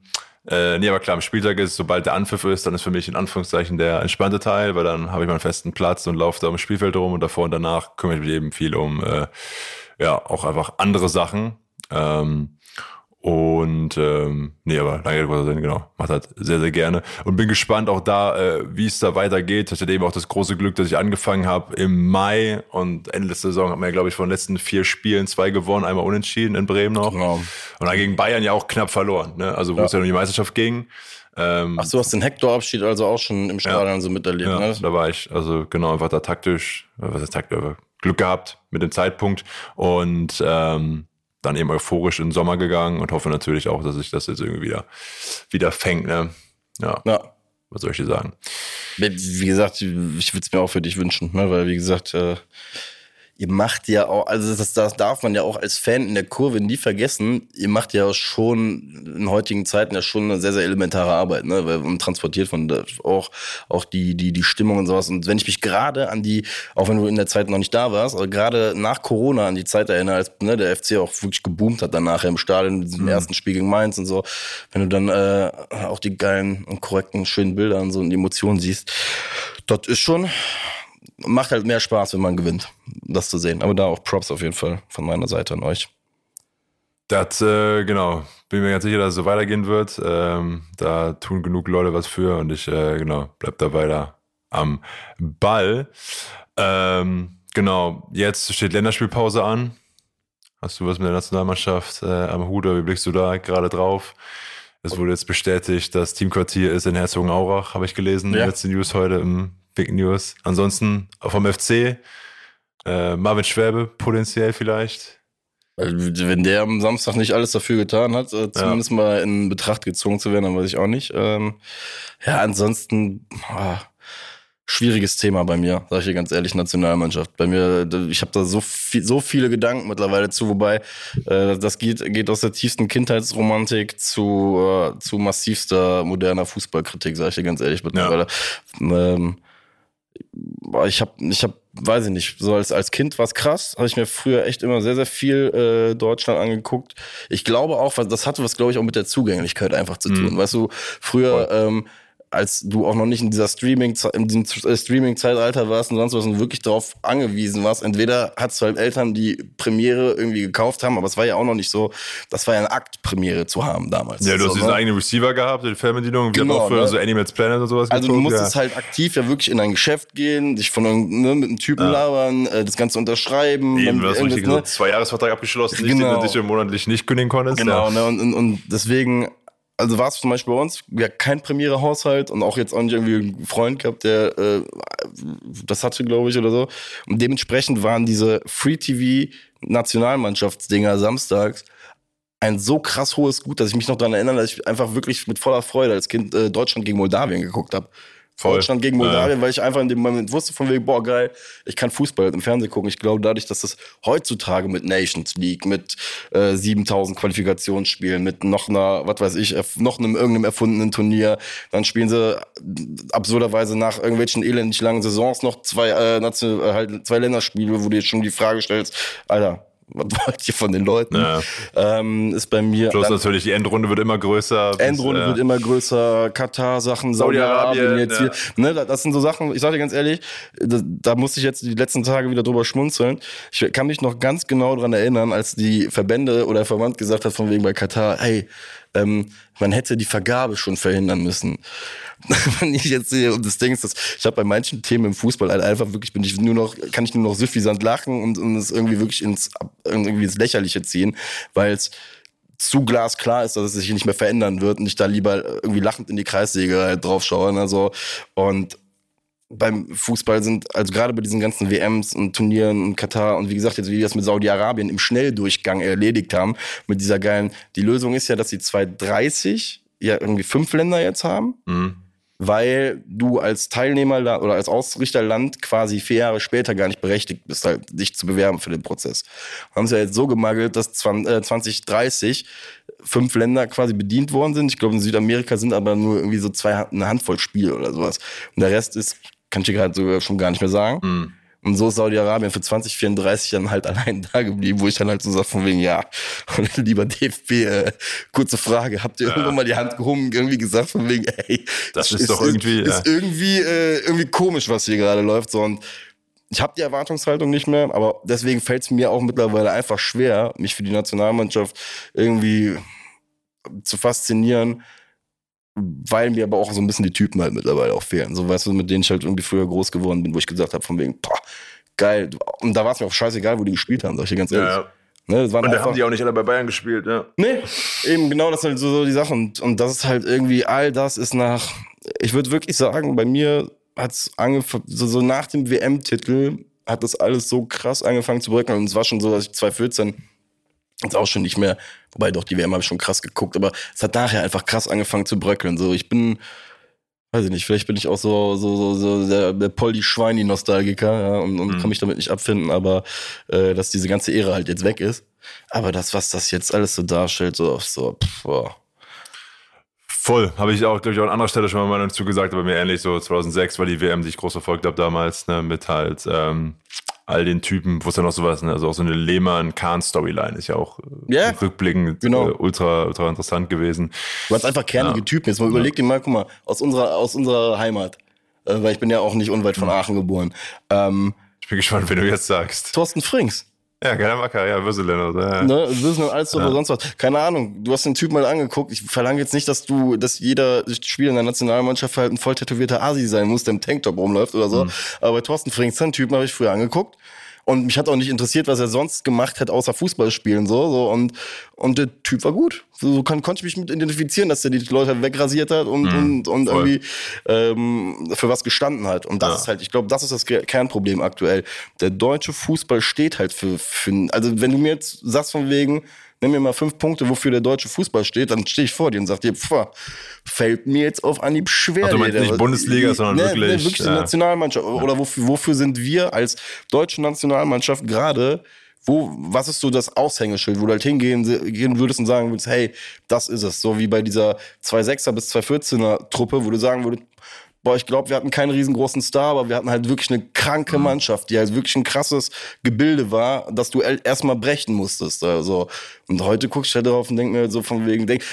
Speaker 2: äh, nee, aber klar, am Spieltag ist, sobald der Anpfiff ist, dann ist für mich in Anführungszeichen der entspannte Teil, weil dann habe ich meinen festen Platz und laufe da ums Spielfeld rum und davor und danach kümmere ich mich eben viel um, äh, ja, auch einfach andere Sachen. Ähm, und ähm, nee, aber lange Rede, kurzer Sinn, genau. Macht halt sehr, sehr gerne. Und bin gespannt auch da, äh, wie es da weitergeht. Ich hatte eben auch das große Glück, dass ich angefangen habe im Mai und Ende der Saison haben wir, glaube ich, von den letzten vier Spielen zwei gewonnen, einmal unentschieden in Bremen noch.
Speaker 3: Genau.
Speaker 2: Und dann gegen Bayern ja auch knapp verloren, ne? Also wo es ja um die Meisterschaft ging. Ähm,
Speaker 3: Ach, du hast den Hector-Abschied also auch schon im Stadion so miterlebt,
Speaker 2: ja,
Speaker 3: ne?
Speaker 2: da war ich, also genau, einfach da taktisch, äh, was ist taktisch, Glück gehabt mit dem Zeitpunkt und ähm, dann eben euphorisch in den Sommer gegangen und hoffe natürlich auch, dass sich das jetzt irgendwie wieder, wieder fängt, ne? Ja,
Speaker 3: Ja.
Speaker 2: was soll ich dir sagen?
Speaker 3: Wie gesagt, ich würde es mir auch für dich wünschen, ne? weil wie gesagt, äh, ihr macht ja auch, also das, das darf man ja auch als Fan in der Kurve nie vergessen, ihr macht ja schon in heutigen Zeiten ja schon eine sehr, sehr elementare Arbeit, ne? Weil man transportiert von auch, auch die, die, die Stimmung und sowas. Und wenn ich mich gerade an die, auch wenn du in der Zeit noch nicht da warst, aber gerade nach Corona an die Zeit erinnere, als ne, der FC auch wirklich geboomt hat dann nachher im Stadion, mit diesem ersten Spiel gegen Mainz und so, wenn du dann äh, auch die geilen und korrekten, schönen Bilder und so und Emotionen siehst, das ist schon, macht halt mehr Spaß, wenn man gewinnt, das zu sehen. Aber da auch Props auf jeden Fall von meiner Seite an euch.
Speaker 2: Das, äh, genau, bin mir ganz sicher, dass es so weitergehen wird. Ähm, da tun genug Leute was für und ich, äh, genau, bleib da weiter am Ball. Ähm, genau, jetzt steht Länderspielpause an. Hast du was mit der Nationalmannschaft äh, am Hut oder wie blickst du da gerade drauf? Es wurde jetzt bestätigt, das Teamquartier ist in Herzogenaurach, habe ich gelesen.
Speaker 3: Ja.
Speaker 2: Letzte News heute im Big News. Ansonsten vom FC, äh, Marvin Schwäbe potenziell vielleicht.
Speaker 3: Wenn der am Samstag nicht alles dafür getan hat, äh, zumindest mal in Betracht gezogen zu werden, dann weiß ich auch nicht. Ähm, ja, ansonsten ah, schwieriges Thema bei mir, sag ich dir ganz ehrlich, Nationalmannschaft. Bei mir, ich habe da so viel, so viele Gedanken mittlerweile zu, wobei äh, das geht, geht aus der tiefsten Kindheitsromantik zu, äh, zu massivster moderner Fußballkritik, sag ich dir ganz ehrlich mittlerweile. Ähm, boah, ich habe, ich habe, weiß ich nicht, so als, als Kind war es krass, habe ich mir früher echt immer sehr, sehr viel äh, Deutschland angeguckt. Ich glaube auch, was- das hatte was, glaube ich, auch mit der Zugänglichkeit einfach zu tun. Weißt du, früher, ähm, als du auch noch nicht in dieser Streaming, in diesem Streaming-Zeitalter warst und sonst was und wirklich darauf angewiesen warst. Entweder hattest du halt Eltern, die Premiere irgendwie gekauft haben, aber es war ja auch noch nicht so, das war ja ein Akt, Premiere zu haben damals.
Speaker 2: Ja, du hast
Speaker 3: so,
Speaker 2: diesen
Speaker 3: ne?
Speaker 2: eigenen Receiver gehabt, die Fernbedienung, wir
Speaker 3: Genau,
Speaker 2: haben auch für
Speaker 3: ne?
Speaker 2: so Animals Planet und sowas
Speaker 3: Also du
Speaker 2: gezogen,
Speaker 3: musstest
Speaker 2: ja.
Speaker 3: halt aktiv ja wirklich in ein Geschäft gehen, dich von ne, mit einem Typen labern, äh, das Ganze unterschreiben.
Speaker 2: Eben, du hast richtig
Speaker 3: ne?
Speaker 2: so zwei Jahresvertrag abgeschlossen, nicht,
Speaker 3: Genau.
Speaker 2: den du dich monatlich nicht kündigen konntest.
Speaker 3: Genau,
Speaker 2: Ja.
Speaker 3: ne? Und, und, und deswegen, also war es zum Beispiel bei uns, wir hatten kein Premiere-Haushalt und auch jetzt auch nicht irgendwie einen Freund gehabt, der äh, das hatte, glaube ich, oder so. Und dementsprechend waren diese Free-TV-Nationalmannschaftsdinger samstags ein so krass hohes Gut, dass ich mich noch daran erinnere, dass ich einfach wirklich mit voller Freude als Kind äh, Deutschland gegen Moldawien geguckt habe.
Speaker 2: Voll.
Speaker 3: Deutschland gegen
Speaker 2: Ja.
Speaker 3: Moldawien, weil ich einfach in dem Moment wusste von wegen, boah, geil, ich kann Fußball im Fernsehen gucken. Ich glaube, dadurch, dass das heutzutage mit Nations League, mit äh, 7000 Qualifikationsspielen, mit noch einer, was weiß ich, noch einem irgendeinem erfundenen Turnier, dann spielen sie absurderweise nach irgendwelchen elendig langen Saisons noch zwei, äh, äh, halt zwei Länderspiele, wo du jetzt schon die Frage stellst, Alter, was wollt ihr von den Leuten?
Speaker 2: Ja.
Speaker 3: Ähm, ist bei mir.
Speaker 2: Plus natürlich, die Endrunde wird immer größer. bis,
Speaker 3: Endrunde
Speaker 2: äh,
Speaker 3: wird immer größer, Katar-Sachen,
Speaker 2: Saudi-Arabien,
Speaker 3: jetzt
Speaker 2: ja.
Speaker 3: hier. Ne, da- das sind so Sachen, ich sag dir ganz ehrlich, da, da musste ich jetzt die letzten Tage wieder drüber schmunzeln. Ich kann mich noch ganz genau dran erinnern, als die Verbände oder der Verband gesagt hat, von wegen bei Katar, hey, ähm, man hätte die Vergabe schon verhindern müssen. Wenn ich jetzt sehe, und das Ding ist, dass ich habe bei manchen Themen im Fußball halt einfach wirklich, bin ich nur noch, kann ich nur noch süffisant lachen und, und es irgendwie wirklich ins, irgendwie ins Lächerliche ziehen, weil es zu glasklar ist, dass es sich nicht mehr verändern wird und ich da lieber irgendwie lachend in die Kreissäge halt drauf schaue. Ne, so. Und beim Fußball sind, also gerade bei diesen ganzen WMs und Turnieren und Katar und wie gesagt, jetzt wie die das mit Saudi-Arabien im Schnelldurchgang erledigt haben, mit dieser geilen, die Lösung ist ja, dass sie 2030 ja irgendwie fünf Länder jetzt haben,
Speaker 2: Mhm.
Speaker 3: weil du als Teilnehmer oder als Ausrichterland quasi vier Jahre später gar nicht berechtigt bist, halt, dich zu bewerben für den Prozess. Haben sie ja jetzt so gemagelt, dass 20, äh, 2030 fünf Länder quasi bedient worden sind. Ich glaube, in Südamerika sind aber nur irgendwie so zwei, eine Handvoll Spiele oder sowas. Und der Rest ist, kann ich dir gerade sogar schon gar nicht mehr sagen.
Speaker 2: Mhm.
Speaker 3: Und so ist Saudi-Arabien für 2034 dann halt allein da geblieben, wo ich dann halt so sag von wegen, ja, lieber DFB, äh, kurze Frage, habt ihr irgendwann mal die Hand gehoben, und irgendwie gesagt von wegen, ey,
Speaker 2: Das ist doch irgendwie,
Speaker 3: ist
Speaker 2: ja.
Speaker 3: irgendwie, äh, irgendwie komisch, was hier gerade läuft, so und ich habe die Erwartungshaltung nicht mehr, aber deswegen fällt es mir auch mittlerweile einfach schwer, mich für die Nationalmannschaft irgendwie zu faszinieren, weil mir aber auch so ein bisschen die Typen halt mittlerweile auch fehlen. So, weißt du, mit denen ich halt irgendwie früher groß geworden bin, wo ich gesagt habe, von wegen, boah, geil. Und da war es mir auch scheißegal, wo die gespielt haben, sag ich dir ganz ehrlich.
Speaker 2: Ja.
Speaker 3: Ne, das waren
Speaker 2: Und da haben die auch nicht alle bei Bayern gespielt, ja.
Speaker 3: Nee, eben genau das sind halt so, so die Sachen. Und, und das ist halt irgendwie, all das ist nach, ich würde wirklich sagen, bei mir hat es angefangen, so, so nach dem WM-Titel hat das alles so krass angefangen zu bröckeln. Und es war schon so, dass ich 2014 jetzt auch schon nicht mehr, wobei doch, die WM habe ich schon krass geguckt, aber es hat nachher einfach krass angefangen zu bröckeln. So, ich bin, weiß ich nicht, vielleicht bin ich auch so, so, so, so der, der Polly-Schweini-Nostalgiker ja, und, und
Speaker 2: Mhm.
Speaker 3: kann mich damit nicht abfinden, aber äh, dass diese ganze Ära halt jetzt weg ist. Aber das, was das jetzt alles so darstellt, so, so pff, boah.
Speaker 2: Voll, habe ich auch, glaube ich, auch an anderer Stelle schon mal Meinung zu gesagt, aber mir ähnlich so 2006 war die WM, die ich groß verfolgt habe damals, ne, mit halt ähm, all den Typen, wo es dann noch sowas, ne, also auch so eine Lehmann-Kahn-Storyline ist ja auch äh,
Speaker 3: Ja,
Speaker 2: rückblickend
Speaker 3: genau.
Speaker 2: äh, ultra, ultra interessant gewesen.
Speaker 3: Du hast einfach kernige
Speaker 2: Ja.
Speaker 3: Typen. Jetzt mal überleg dir mal, guck mal, aus unserer, aus unserer Heimat, äh, weil ich bin ja auch nicht unweit von Aachen geboren. Ähm,
Speaker 2: Ich bin gespannt, wenn du jetzt sagst.
Speaker 3: Thorsten Frings.
Speaker 2: Ja, geiler Macker, ja, Würselen. oder? Ja.
Speaker 3: Ne, Wissen und alles oder
Speaker 2: Ja.
Speaker 3: sonst was. Keine Ahnung. Du hast den Typ mal angeguckt. Ich verlange jetzt nicht, dass du, dass jeder Spieler in der Nationalmannschaft halt ein voll tätowierter Asi sein muss, der im Tanktop rumläuft oder
Speaker 2: Mhm.
Speaker 3: so. Aber bei Thorsten Frings, den Typen habe ich früher angeguckt. Und mich hat auch nicht interessiert, was er sonst gemacht hat, außer Fußball spielen, so, so. Und, und der Typ war gut. So, kann, konnte ich mich mit identifizieren, dass er die Leute wegrasiert hat und, und, und
Speaker 2: Mhm. voll.
Speaker 3: irgendwie, ähm, für was gestanden hat. Und das
Speaker 2: Ja.
Speaker 3: ist halt, ich glaube, das ist das Ke- Kernproblem aktuell. Der deutsche Fußball steht halt für, für, also wenn du mir jetzt sagst von wegen, nimm mir mal fünf Punkte, wofür der deutsche Fußball steht, dann stehe ich vor dir und sag dir, pff, fällt mir jetzt auf Anhieb schwer.
Speaker 2: Ach, du meinst nicht Bundesliga, sondern wirklich,
Speaker 3: Ne, wirklich die
Speaker 2: ja.
Speaker 3: Nationalmannschaft. Oder wofür, wofür sind wir als deutsche Nationalmannschaft gerade wo, was ist so das Aushängeschild, wo du halt hingehen gehen würdest und sagen würdest, hey, das ist es. So wie bei dieser 2.6er bis 2.14er Truppe, wo du sagen würdest, boah, ich glaube, wir hatten keinen riesengroßen Star, aber wir hatten halt wirklich eine
Speaker 2: Mhm.
Speaker 3: kranke Mannschaft, die halt wirklich ein krasses Gebilde war, dass du erstmal brechen musstest. Also. Und heute guckst du halt drauf und denk mir halt so von wegen, denk,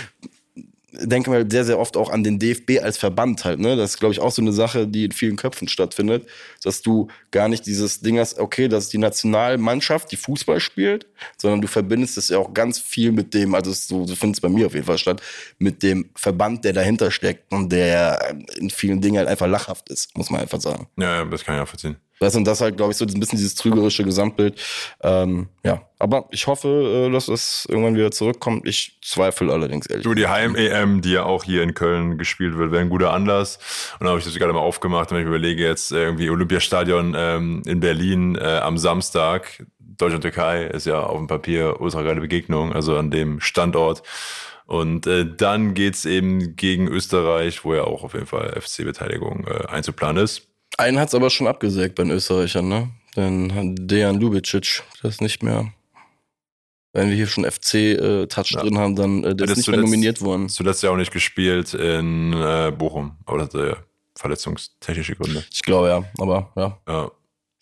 Speaker 3: denke mal sehr, sehr oft auch an den DFB als Verband halt. Ne? Das ist, glaube ich, auch so eine Sache, die in vielen Köpfen stattfindet, dass du gar nicht dieses Ding hast, okay, das ist die Nationalmannschaft, die Fußball spielt, sondern du verbindest es ja auch ganz viel mit dem, also so, so findet es bei mir auf jeden Fall statt, mit dem Verband, der dahinter steckt und der in vielen Dingen halt einfach lachhaft ist, muss man einfach sagen.
Speaker 2: Ja, das kann ich auch verziehen.
Speaker 3: Das und das halt, glaube ich, so ein bisschen dieses trügerische Gesamtbild. Ähm, ja, aber ich hoffe, äh, dass es irgendwann wieder zurückkommt. Ich zweifle allerdings ehrlich.
Speaker 2: Du, die Heim-EM, die ja auch hier in Köln gespielt wird, wäre ein guter Anlass. Und da habe ich das gerade mal aufgemacht, wenn ich überlege, jetzt irgendwie Olympiastadion ähm, in Berlin äh, am Samstag. Deutschland-Türkei ist ja auf dem Papier ultra geile Begegnung, also an dem Standort. Und äh, dann geht's eben gegen Österreich, wo ja auch auf jeden Fall FC-Beteiligung äh, einzuplanen ist.
Speaker 3: Einen hat's aber schon abgesägt bei den Österreichern, ne? Denn Dejan Lubicic, das ist nicht mehr. Wenn wir hier schon FC-Touch
Speaker 2: Ja.
Speaker 3: drin haben, dann äh, der ist nicht mehr nominiert worden.
Speaker 2: Zuletzt ja auch nicht gespielt in äh, Bochum, aber das hatte verletzungstechnische Gründe.
Speaker 3: Ich glaube ja, aber ja.
Speaker 2: Ja.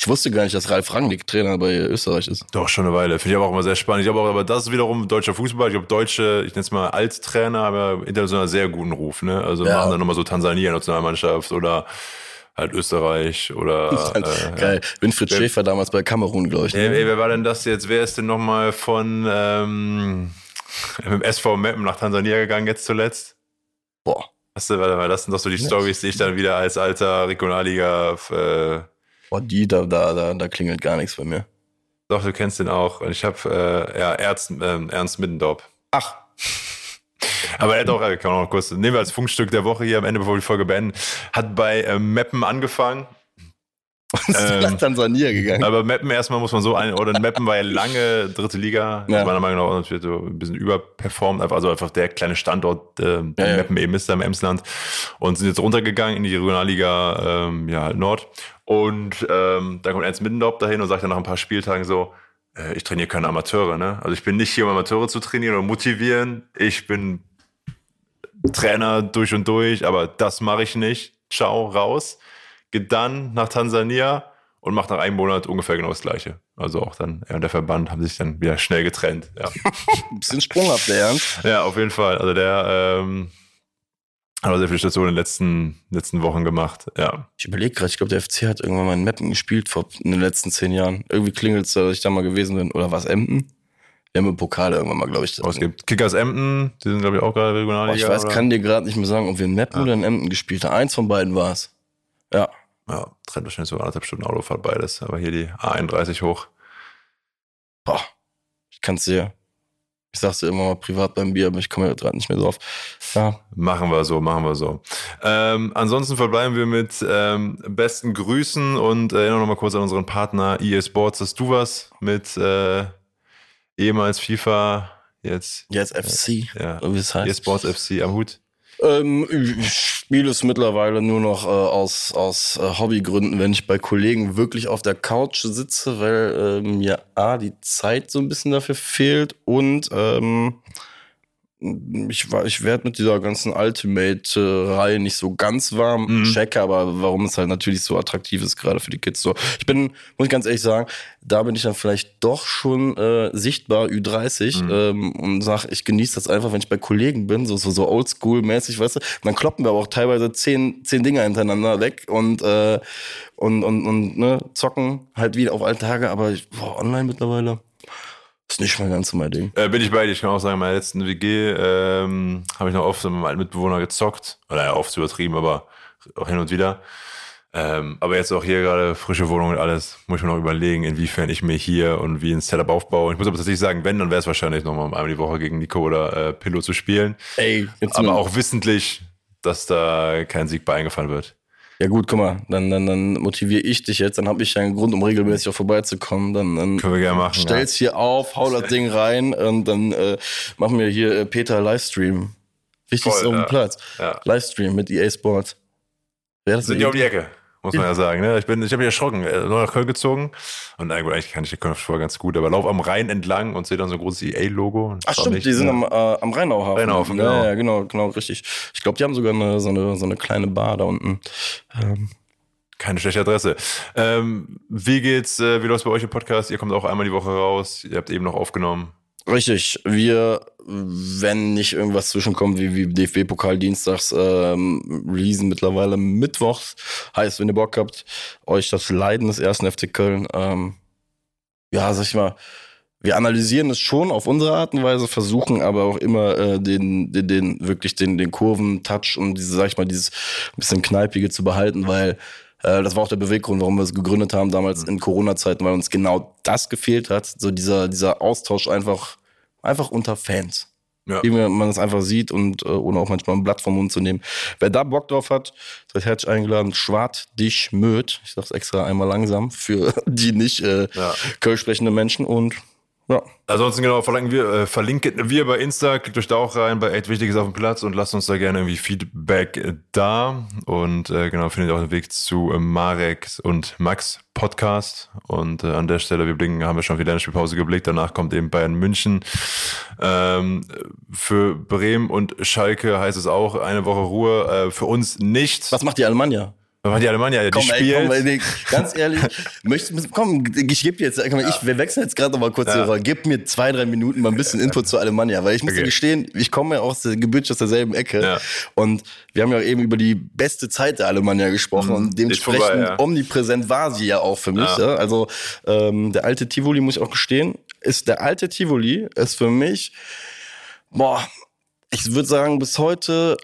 Speaker 3: Ich wusste gar nicht, dass Ralf Rangnick Trainer bei Österreich ist.
Speaker 2: Doch, schon eine Weile. Finde ich aber auch immer sehr spannend. Ich glaube auch, aber das ist wiederum deutscher Fußball. Ich glaube, deutsche, ich nenne es mal Alttrainer, ja international sehr guten Ruf, ne? Also
Speaker 3: Ja.
Speaker 2: machen dann nochmal so Tansania-Nationalmannschaft oder halt Österreich oder. äh,
Speaker 3: Geil. Winfried
Speaker 2: Wer-
Speaker 3: Schäfer damals bei Kamerun, glaube ich.
Speaker 2: Ey,
Speaker 3: Ne?
Speaker 2: ey, wer war denn das jetzt? Wer ist denn nochmal von ähm, mit dem SV Meppen nach Tansania gegangen jetzt zuletzt?
Speaker 3: Boah.
Speaker 2: Hast du, warte mal, das sind doch so die Stories, die ich dann wieder als alter Regionalliga äh,
Speaker 3: Boah, die, da, da, da, da klingelt gar nichts bei mir.
Speaker 2: Doch, du kennst den auch. Und ich habe äh, ja, Ernst, ähm, Ernst Middendorp.
Speaker 3: Ach.
Speaker 2: Aber er hat auch, äh, kann noch kurz, nehmen wir als Funkstück der Woche hier am Ende, bevor wir die Folge beenden, hat bei ähm, Meppen angefangen.
Speaker 3: Ist
Speaker 2: Ähm,
Speaker 3: nach Tansania gegangen.
Speaker 2: Aber Meppen erstmal muss man so ein, oder Meppen war ja lange dritte Liga,
Speaker 3: Ja.
Speaker 2: meiner Meinung nach natürlich so ein bisschen überperformt, also einfach der kleine Standort, äh, den
Speaker 3: Ja, ja.
Speaker 2: Meppen eben ist da im Emsland und sind jetzt runtergegangen in die Regionalliga, ähm, ja, Nord. Und ähm, dann kommt Ernst Middendorp dahin und sagt dann nach ein paar Spieltagen so, äh, ich trainiere keine Amateure, ne? Also ich bin nicht hier, um Amateure zu trainieren oder motivieren. Ich bin Trainer durch und durch, aber das mache ich nicht. Ciao, raus. Geht dann nach Tansania und macht nach einem Monat ungefähr genau das Gleiche. Also auch dann, er und der Verband haben sich dann wieder schnell getrennt. Ja,
Speaker 3: Ein bisschen sprunghaft, der Ernst.
Speaker 2: ja auf jeden Fall. Also der ähm, auch sehr viele Stationen in den letzten, letzten Wochen gemacht. Ja.
Speaker 3: Ich überlege gerade, ich glaube, der FC hat irgendwann mal in Meppen gespielt vor in den letzten zehn Jahren. Irgendwie klingelt es, dass ich da mal gewesen bin. Oder was Emden? Wir haben im Pokal irgendwann mal, glaube ich.
Speaker 2: Aber es gibt Kickers Emden, die sind, glaube ich, auch gerade
Speaker 3: Boah,
Speaker 2: Regionalliga.
Speaker 3: ich weiß,
Speaker 2: oder?
Speaker 3: kann dir gerade nicht mehr sagen, ob wir in Meppen
Speaker 2: Ja.
Speaker 3: oder in Emden gespielt haben. Eins von beiden war es. Ja.
Speaker 2: Ja, trennt wahrscheinlich so anderthalb Stunden Autofahrt beides. Aber hier die A31 hoch.
Speaker 3: Boah. Ich kann es dir. Ich sag's dir immer mal privat beim Bier, aber ich komme gerade nicht mehr drauf. Ja.
Speaker 2: Machen wir so, machen wir so. Ähm, ansonsten verbleiben wir mit ähm, besten Grüßen und erinnern noch mal kurz an unseren Partner EA Sports. Hast du was mit äh, ehemals FIFA, jetzt
Speaker 3: Jetzt FC.
Speaker 2: ja,
Speaker 3: Wie es
Speaker 2: EA
Speaker 3: heißt.
Speaker 2: Sports FC am Hut?
Speaker 3: Ähm, ich spiele es mittlerweile nur noch äh, aus, aus äh, Hobbygründen, wenn ich bei Kollegen wirklich auf der Couch sitze, weil ähm, mir A, die Zeit so ein bisschen dafür fehlt und ähm, ich, war- ich werde mit dieser ganzen Ultimate-Reihe nicht so ganz warm.
Speaker 2: Mhm.
Speaker 3: Checke aber, warum es halt natürlich so attraktiv ist, gerade für die Kids. So, ich bin, muss ich ganz ehrlich sagen, da bin ich dann vielleicht doch schon äh, sichtbar Ü30
Speaker 2: Mhm.
Speaker 3: ähm, und sag, ich genieße das einfach, wenn ich bei Kollegen bin, so, so, so oldschool-mäßig, weißt du. Dann kloppen wir aber auch teilweise zehn, zehn Dinger hintereinander weg und, äh, und, und, und ne, zocken halt wieder auf alte Tage, aber ich, boah, online mittlerweile ist nicht mehr ganz so mein Ding.
Speaker 2: Äh, bin ich bei dir. Ich kann auch sagen, in meiner letzten WG ähm, habe ich noch oft mit meinem alten Mitbewohner gezockt. Oder ja, oft übertrieben, aber auch hin und wieder. Ähm, aber jetzt auch hier gerade frische Wohnung und alles, muss ich mir noch überlegen, inwiefern ich mir hier und wie ein Setup aufbaue. Ich muss aber tatsächlich sagen, wenn, dann wäre es wahrscheinlich nochmal einmal die Woche gegen Nico oder äh, Pillow zu spielen.
Speaker 3: Ey,
Speaker 2: aber
Speaker 3: mal-
Speaker 2: auch wissentlich, dass da kein Sieg bei eingefahren wird.
Speaker 3: Ja gut, guck mal, dann, dann, dann motiviere ich dich jetzt, dann habe ich ja einen Grund, um regelmäßig auch vorbeizukommen. Dann, dann
Speaker 2: Können wir gerne machen.
Speaker 3: stell's hier auf, hau das Ding rein und dann äh, machen wir hier äh, Peter Livestream. Wichtigste
Speaker 2: Voll,
Speaker 3: auf dem
Speaker 2: ja.
Speaker 3: Platz.
Speaker 2: Ja.
Speaker 3: Livestream mit EA Sports. Wäre das
Speaker 2: Sind ja um die? Ecke, muss man ja sagen. Ne? Ich bin, ich habe mich erschrocken, äh, neu nach Köln gezogen und na gut, eigentlich kann ich die Köln voll ganz gut, aber lauf am Rhein entlang und sehe dann so ein großes EA-Logo.
Speaker 3: Ach stimmt, die sind am, äh, am Rheinauhafen.
Speaker 2: Rheinauhafen,
Speaker 3: ja,
Speaker 2: genau.
Speaker 3: Ja, genau, genau, richtig. Ich glaube, die haben sogar eine, so, eine, so eine kleine Bar da unten. Ähm,
Speaker 2: Keine schlechte Adresse. Ähm, wie geht's, äh, wie läuft's bei euch im Podcast? Ihr kommt auch einmal die Woche raus. Ihr habt eben noch aufgenommen.
Speaker 3: Richtig. Wir, wenn nicht irgendwas zwischenkommt, wie, wie DFB-Pokal dienstags, ähm, releasen mittlerweile mittwochs. Heißt, wenn ihr Bock habt, euch das Leiden des ersten FC Köln, ähm, ja, sag ich mal, wir analysieren es schon auf unsere Art und Weise, versuchen aber auch immer äh, den, den, den, wirklich den, den Kurven-Touch und diese, sag ich mal, dieses bisschen Kneipige zu behalten, weil äh, das war auch der Beweggrund, warum wir es gegründet haben damals in Corona-Zeiten, weil uns genau das gefehlt hat. So dieser, dieser Austausch einfach, einfach unter Fans.
Speaker 2: Ja.
Speaker 3: Wie man es einfach sieht und äh, ohne auch manchmal ein Blatt vom Mund zu nehmen. Wer da Bock drauf hat, seid herzlich eingeladen. Schwart dich möd. Ich sag's extra einmal langsam für die nicht äh,
Speaker 2: Ja.
Speaker 3: Kölsch sprechende Menschen und ja.
Speaker 2: Ansonsten genau, verlinken wir, äh, verlinken wir bei Insta, klickt euch da auch rein bei echt Wichtiges auf dem Platz und lasst uns da gerne irgendwie Feedback äh, da. Und äh, genau, findet auch den Weg zu äh, Marek und Max Podcast. Und äh, an der Stelle, wir blicken, haben wir schon wieder eine Spielpause geblickt. Danach kommt eben Bayern München. Ähm, für Bremen und Schalke heißt es auch eine Woche Ruhe. Äh, für uns nicht.
Speaker 3: Was macht die Alemannia?
Speaker 2: Die Alemannia? Die
Speaker 3: Komm,
Speaker 2: spielt.
Speaker 3: ey, komm, ey, nee, ganz ehrlich, möchtest, komm, ich gebe dir jetzt, komm, ich, wir wechseln jetzt gerade noch mal kurz
Speaker 2: Ja.
Speaker 3: Rolle. Gib mir zwei, drei Minuten mal ein bisschen Input zur Alemannia, weil ich muss
Speaker 2: Okay.
Speaker 3: dir gestehen, ich komme ja aus der gebürtig aus derselben Ecke
Speaker 2: Ja.
Speaker 3: und wir haben ja eben über die beste Zeit der Alemannia gesprochen und
Speaker 2: ist
Speaker 3: dementsprechend
Speaker 2: vorbei, ja.
Speaker 3: omnipräsent war sie ja auch für mich.
Speaker 2: Ja.
Speaker 3: Ja. Also ähm, der alte Tivoli, muss ich auch gestehen, ist der alte Tivoli ist für mich, boah, ich würde sagen, bis heute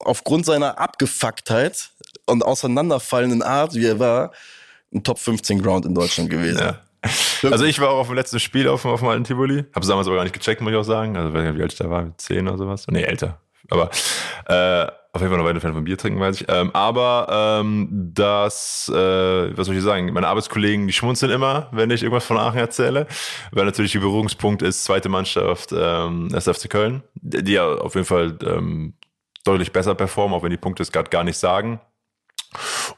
Speaker 3: aufgrund seiner Abgefucktheit und auseinanderfallenden Art, wie er war, ein Top 15 Ground in Deutschland gewesen.
Speaker 2: Ja. Also ich war auch auf dem letzten Spiel auf, dem- auf dem alten Tivoli. Hab's damals aber gar nicht gecheckt, muss ich auch sagen. Also weiß nicht, wie alt ich da war, zehn oder sowas. Nee, älter. Aber äh, auf jeden Fall noch weiter Fan von Bier trinken, weiß ich. Ähm, aber ähm, das, äh, was soll ich sagen, meine Arbeitskollegen, die schmunzeln immer, wenn ich irgendwas von Aachen erzähle, weil natürlich der Berührungspunkt ist zweite Mannschaft ähm, SFC Köln, die die ja auf jeden Fall ähm, deutlich besser performen, auch wenn die Punkte es gerade gar nicht sagen.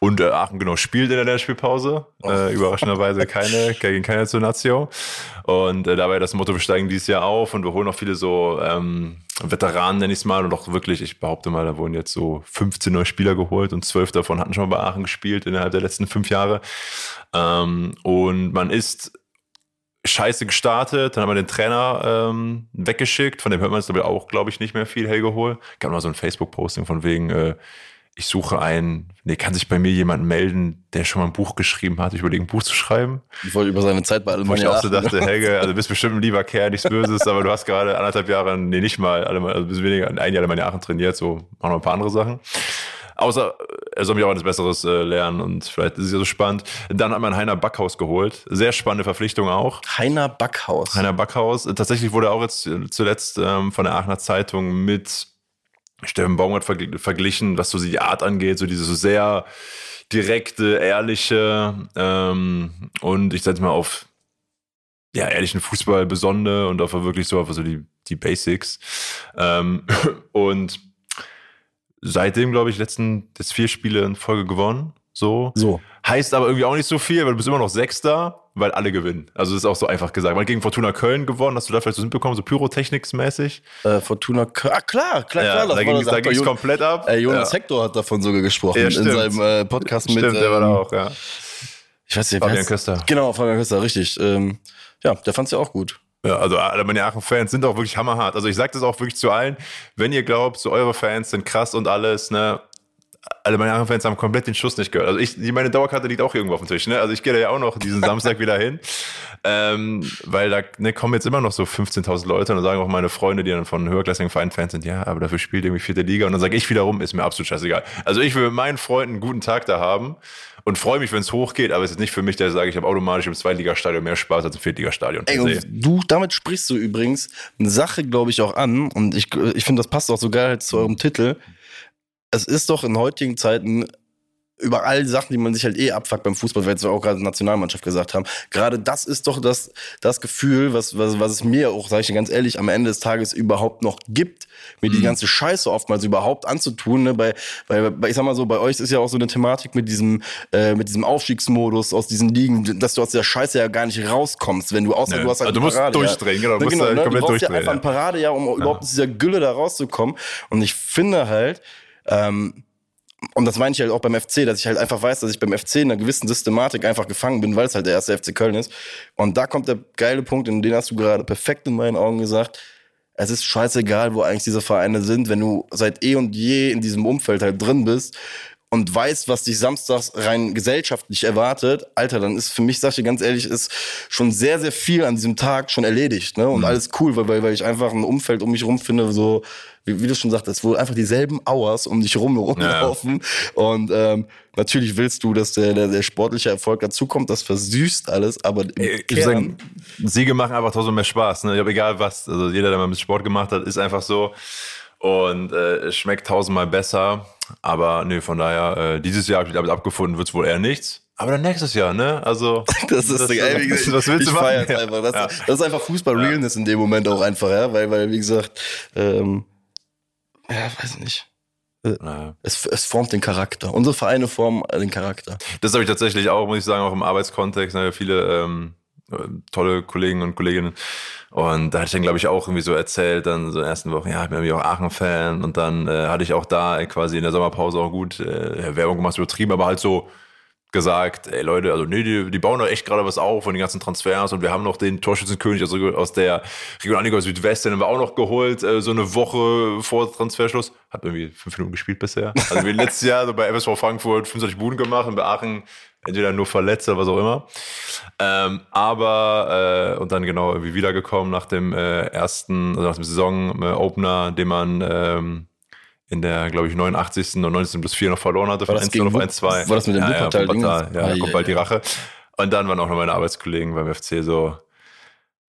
Speaker 2: Und äh, Aachen genau spielt in der Länderspielpause. Äh, überraschenderweise keine, gegen keine zur Nazio. Und äh, dabei das Motto, wir steigen dieses Jahr auf und wir holen auch viele so ähm, Veteranen, nenne ich es mal. Und auch wirklich, ich behaupte mal, da wurden jetzt so 15 neue Spieler geholt und 12 davon hatten schon mal bei Aachen gespielt innerhalb der letzten fünf Jahre. Ähm, und man ist scheiße gestartet, dann hat man den Trainer ähm, weggeschickt, von dem hört man jetzt aber auch, glaube ich, nicht mehr viel, Helge Hohl. Gab mal so ein Facebook-Posting von wegen, äh, ich suche einen, nee, kann sich bei mir jemand melden, der schon mal ein Buch geschrieben hat, ich überlege ein Buch zu schreiben.
Speaker 3: Ich wollte über seine Zeit bei
Speaker 2: Wo ich
Speaker 3: Alemannia
Speaker 2: auch so dachte, Helge, also du bist bestimmt ein lieber Kerl, nichts Böses, aber du hast gerade anderthalb Jahre, nee, nicht mal, alle- also ein bisschen weniger, ein Jahr meine Aachen trainiert, so machen noch ein paar andere Sachen. Außer, er soll mich auch etwas Besseres äh, lernen und vielleicht ist es ja so spannend. Dann hat man Heiner Backhaus geholt. Sehr spannende Verpflichtung auch.
Speaker 3: Heiner Backhaus.
Speaker 2: Heiner Backhaus. Tatsächlich wurde er auch jetzt zuletzt ähm, von der Aachener Zeitung mit Steffen Baumgart vergl- verglichen, was so die Art angeht, so diese so sehr direkte, ehrliche ähm, und ich sag mal auf ja, ehrlichen Fußball besondere und auf wirklich so auf so die, die Basics. Ähm, und seitdem, glaube ich, letzten jetzt vier Spiele in Folge gewonnen. So.
Speaker 3: So.
Speaker 2: Heißt aber irgendwie auch nicht so viel, weil du bist immer noch Sechster, weil alle gewinnen. Also das ist auch so einfach gesagt. Man hat gegen Fortuna Köln gewonnen, hast du da vielleicht so mitbekommen, so Pyrotechnics-mäßig.
Speaker 3: Äh, Fortuna Köln. Ah, klar, klar, klar.
Speaker 2: da
Speaker 3: war
Speaker 2: ging
Speaker 3: das.
Speaker 2: es da ging's
Speaker 3: Jon-
Speaker 2: komplett ab.
Speaker 3: Äh, Jonas
Speaker 2: ja.
Speaker 3: Hector hat davon sogar gesprochen
Speaker 2: Ja,
Speaker 3: in
Speaker 2: stimmt.
Speaker 3: seinem äh, Podcast mit.
Speaker 2: Stimmt, der war da
Speaker 3: ähm,
Speaker 2: auch, ja.
Speaker 3: Ich weiß nicht,
Speaker 2: Fabian Köster.
Speaker 3: Genau, Fabian Köster, richtig. Ähm, ja, der fand's ja auch gut.
Speaker 2: Ja, also alle meine Aachen-Fans sind auch wirklich hammerhart. Also ich sage das auch wirklich zu allen, wenn ihr glaubt, so eure Fans sind krass und alles, ne, alle meine Aachen-Fans haben komplett den Schuss nicht gehört. Also ich, meine Dauerkarte liegt auch irgendwo auf dem Tisch, ne? Also ich gehe da ja auch noch diesen Samstag wieder hin. Ähm, weil da ne, kommen jetzt immer noch so 15.000 Leute und dann sagen auch meine Freunde, die dann von höherklassigen Vereinen Fans sind, ja, aber dafür spielt irgendwie vierte Liga. Und dann sage ich wiederum, ist mir absolut scheißegal. Also ich will mit meinen Freunden einen guten Tag da haben und freue mich, wenn es hochgeht, aber es ist nicht für mich, der sage, ich habe automatisch im Zweitligastadion mehr Spaß als im Viertligastadion.
Speaker 3: Ey, und du, damit sprichst du übrigens eine Sache, glaube ich, auch an. Und ich, ich finde, das passt auch so geil zu eurem Titel. Es ist doch in heutigen Zeiten über all die Sachen, die man sich halt eh abfuckt beim Fußball, weil wir auch gerade Nationalmannschaft gesagt haben. Gerade das ist doch das, das Gefühl, was, was, was es mir auch, sage ich dir ganz ehrlich, am Ende des Tages überhaupt noch gibt, mir die ganze Scheiße oftmals überhaupt anzutun. Ne? Bei, bei, bei, ich sag mal so, bei euch ist ja auch so eine Thematik mit diesem, äh, mit diesem Aufstiegsmodus aus diesen Ligen, dass du aus der Scheiße ja gar nicht rauskommst, wenn du außer
Speaker 2: Nö.
Speaker 3: du hast halt
Speaker 2: Also du musst
Speaker 3: Parade,
Speaker 2: durchdrehen, genau, du
Speaker 3: Ne,
Speaker 2: musst
Speaker 3: genau ne?
Speaker 2: komplett
Speaker 3: du brauchst ja einfach ein. Parade, ja, um überhaupt aus dieser Gülle da rauszukommen. Und ich finde halt, ähm, und das meine ich halt auch beim FC, dass ich halt einfach weiß, dass ich beim FC in einer gewissen Systematik einfach gefangen bin, weil es halt der erste FC Köln ist. Und da kommt der geile Punkt, und den hast du gerade perfekt in meinen Augen gesagt. Es ist scheißegal, wo eigentlich diese Vereine sind, wenn du seit eh und je in diesem Umfeld halt drin bist und weißt, was dich samstags rein gesellschaftlich erwartet, Alter, dann ist für mich, sag ich dir ganz ehrlich, ist schon sehr, sehr viel an diesem Tag schon erledigt, ne? Und alles cool, weil, weil, weil ich einfach ein Umfeld um mich rum finde, so, wie, wie du schon sagtest, wo einfach dieselben Hours um dich rum rumlaufen. Und ähm, natürlich willst du, dass der, der, der sportliche Erfolg dazukommt, das versüßt alles, aber im
Speaker 2: Ich sagen, Siege machen einfach tausend mehr Spaß. Ne? Ich habe egal was. Also jeder, der mal mit Sport gemacht hat, ist einfach so. Und äh, es schmeckt tausendmal besser. Aber nee, von daher, äh, dieses Jahr habe ich damit abgefunden, wird es wohl eher nichts. Aber dann nächstes Jahr, ne? Also.
Speaker 3: Das ist geil. Wie gesagt,
Speaker 2: was willst
Speaker 3: ich
Speaker 2: du machen? Ja.
Speaker 3: einfach. Das,
Speaker 2: Ja.
Speaker 3: das ist einfach Fußball-Realness in dem Moment auch einfach, ja. Weil, weil wie gesagt, ähm, ja, weiß nicht.
Speaker 2: Ja.
Speaker 3: Es, es formt den Charakter. Unsere Vereine formen den Charakter.
Speaker 2: Das habe ich tatsächlich auch, muss ich sagen, auch im Arbeitskontext. Ne, viele ähm, äh, tolle Kollegen und Kolleginnen. Und da hatte ich dann, glaube ich, auch irgendwie so erzählt, dann so in den ersten Wochen, ja, ich bin irgendwie auch Aachen-Fan. Und dann äh, hatte ich auch da quasi in der Sommerpause auch gut äh, Werbung gemacht, übertrieben, aber halt so gesagt, ey Leute, also nee, die, die bauen da echt gerade was auf von den ganzen Transfers und wir haben noch den Torschützenkönig also aus der Regionalliga Südwest, den haben wir auch noch geholt, äh, so eine Woche vor Transferschluss. Hat irgendwie fünf Minuten gespielt bisher. Also wie letztes Jahr so bei FSV Frankfurt 25 Buden gemacht und bei Aachen entweder nur verletzt oder was auch immer. Ähm, aber äh, und dann genau irgendwie wiedergekommen nach dem äh, ersten, also nach dem Saison-Opener, den man ähm, in der, glaube ich, 89. und 19 plus 4 noch verloren hatte, von
Speaker 3: das
Speaker 2: 1
Speaker 3: gegen
Speaker 2: auf
Speaker 3: Wupp-
Speaker 2: 1-2.
Speaker 3: war das mit dem
Speaker 2: ja, ja,
Speaker 3: Wuppertal-Ding?
Speaker 2: Wuppertal, Ja,
Speaker 3: Ah,
Speaker 2: da
Speaker 3: ja,
Speaker 2: kommt bald die
Speaker 3: ja.
Speaker 2: Rache. Und dann waren auch noch meine Arbeitskollegen beim FC so,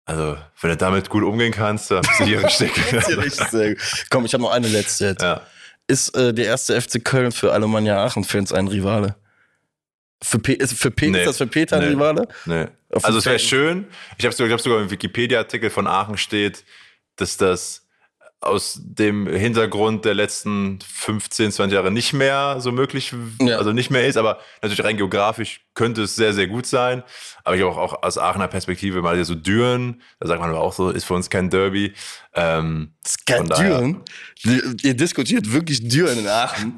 Speaker 2: also, wenn du damit gut umgehen kannst, dann bist du hier richtig.
Speaker 3: Komm, ich habe noch eine letzte jetzt.
Speaker 2: ja.
Speaker 3: Ist äh, der erste FC Köln für Alemannia Aachen-Fans ein Rivale? Für, Pe ist, für Pe
Speaker 2: Nee.
Speaker 3: ist das für Peter ein
Speaker 2: Nee.
Speaker 3: Rivale?
Speaker 2: Nee.
Speaker 3: Auf
Speaker 2: Also es wäre schön. Ich habe sogar, ich hab sogar im Wikipedia-Artikel von Aachen steht, dass das aus dem Hintergrund der letzten 15, 20 Jahre nicht mehr so möglich,
Speaker 3: Ja.
Speaker 2: also nicht mehr ist, aber natürlich rein geografisch könnte es sehr, sehr gut sein. Aber ich habe auch, auch aus Aachener Perspektive mal hier so Düren, da sagt man aber auch so, ist für uns kein Derby. Ähm,
Speaker 3: kein Düren. Ihr diskutiert wirklich Düren in Aachen.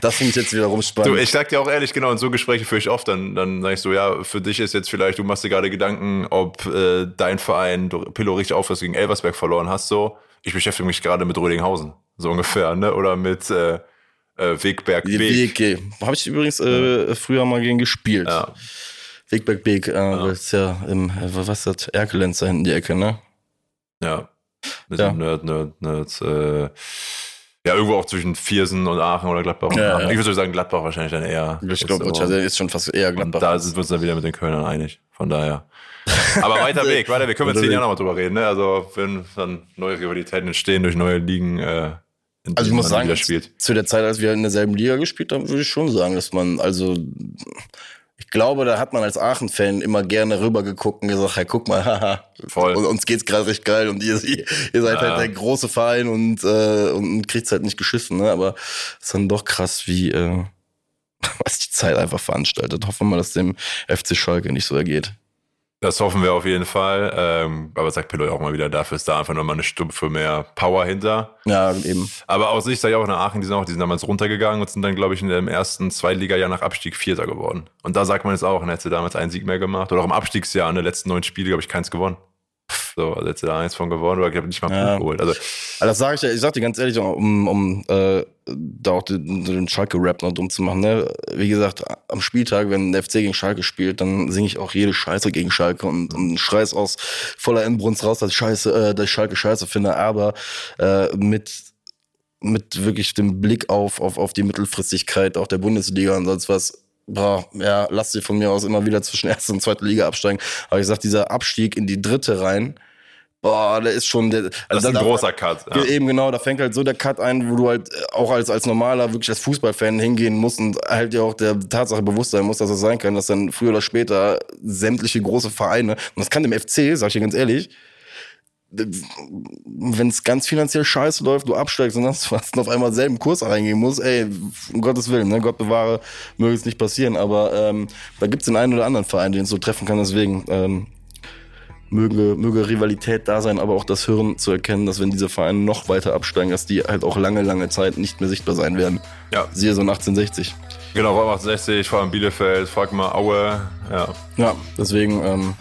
Speaker 3: Das finde ich jetzt wiederum spannend.
Speaker 2: Du, ich sag dir auch ehrlich, genau, in so Gespräche führe ich oft, dann, dann sag ich so, ja, für dich ist jetzt vielleicht, du machst dir gerade Gedanken, ob äh, dein Verein, du Pillow richtig aufhörst, gegen Elversberg verloren hast, so. Ich beschäftige mich gerade mit Rödinghausen, so ungefähr, ne? Oder mit äh, äh, Wegberg Beek.
Speaker 3: WG. Habe ich übrigens äh, früher mal gegen gespielt.
Speaker 2: Ja.
Speaker 3: Wegberg Beek, äh, das ist ja im, äh, was ist das? Erkelenz da hinten die Ecke, ne?
Speaker 2: Ja. Bisschen Nerd, Nerd, Nerd. Äh, ja, irgendwo auch zwischen Viersen und Aachen oder Gladbach. und
Speaker 3: Ja, ja.
Speaker 2: Ich würde sagen, Gladbach wahrscheinlich dann eher.
Speaker 3: Ich glaube, ist schon fast eher
Speaker 2: Und
Speaker 3: Gladbach.
Speaker 2: da sind wir uns dann wieder mit den Kölnern einig. Von daher. Aber weiter Weg, weiter Weg. Können wir in zehn. Jahren nochmal drüber reden. Ne? Also, wenn dann neue Rivalitäten entstehen durch neue Ligen, äh, in
Speaker 3: Also ich muss sagen,
Speaker 2: wieder spielt.
Speaker 3: zu der Zeit, als wir in derselben Liga gespielt haben, würde ich schon sagen, dass man, also ich glaube, da hat man als Aachen-Fan immer gerne rübergeguckt und gesagt, hey, guck mal, haha,
Speaker 2: Voll.
Speaker 3: uns geht's gerade recht geil und ihr, ihr, ihr seid
Speaker 2: Ja.
Speaker 3: halt der große Verein und, äh, und kriegt's halt nicht geschissen, ne? Aber es ist dann doch krass, wie äh, was die Zeit einfach veranstaltet. Hoffen wir mal, dass dem FC Schalke nicht so ergeht.
Speaker 2: Das hoffen wir auf jeden Fall. Ähm, aber sagt Pillow auch mal wieder, dafür ist da einfach nochmal eine Stumpfe mehr Power hinter.
Speaker 3: Ja, eben.
Speaker 2: Aber aus Sicht sage ich auch nach Aachen, die sind auch, die sind damals runtergegangen und sind dann, glaube ich, in dem ersten Zweitliga-Jahr nach Abstieg Vierter geworden. Und da sagt man jetzt auch, ne, hätte damals einen Sieg mehr gemacht. Oder auch im Abstiegsjahr, in den letzten neun Spiele, glaube ich, keins gewonnen. So, also hätte da eins von gewonnen oder glaube nicht mal
Speaker 3: Ja.
Speaker 2: Punkt geholt. Also,
Speaker 3: Also das sage ich ja, ich sag dir ganz ehrlich, um, um äh, da auch den, den Schalke-Rap noch dumm zu machen, ne? Wie gesagt, am Spieltag, wenn der FC gegen Schalke spielt, dann singe ich auch jede Scheiße gegen Schalke und, und schreiß aus voller Inbrunst raus, dass ich Scheiße, äh, dass ich Schalke Scheiße finde, aber äh, mit mit wirklich dem Blick auf, auf, auf die Mittelfristigkeit auch der Bundesliga und sonst was, boah, ja, lass dir von mir aus immer wieder zwischen erste und zweite Liga absteigen. Aber ich sag, dieser Abstieg in die dritte rein, boah, der ist schon, der,
Speaker 2: das
Speaker 3: also
Speaker 2: ist ein
Speaker 3: da-
Speaker 2: großer Cut. Ja.
Speaker 3: Eben genau, da fängt halt so der Cut ein, wo du halt äh, auch als, als normaler, wirklich als Fußballfan hingehen musst und halt ja auch der Tatsache bewusst sein muss, dass es sein kann, dass dann früher oder später sämtliche große Vereine, und das kann dem FC, sag ich dir ganz ehrlich, wenn es ganz finanziell scheiße läuft, du absteigst und dann fast auf einmal selben Kurs reingehen musst, ey, um Gottes Willen, ne, Gott bewahre, möge es nicht passieren, aber ähm, da gibt's den einen oder anderen Verein, den es so treffen kann, deswegen ähm, möge, möge Rivalität da sein, aber auch das Hirn zu erkennen, dass wenn diese Vereine noch weiter absteigen, dass die halt auch lange, lange Zeit nicht mehr sichtbar sein werden.
Speaker 2: Ja.
Speaker 3: Siehe so 1860.
Speaker 2: Genau, war 68, vor allem Bielefeld, frag mal Aue. Ja,
Speaker 3: Ja, deswegen, ähm,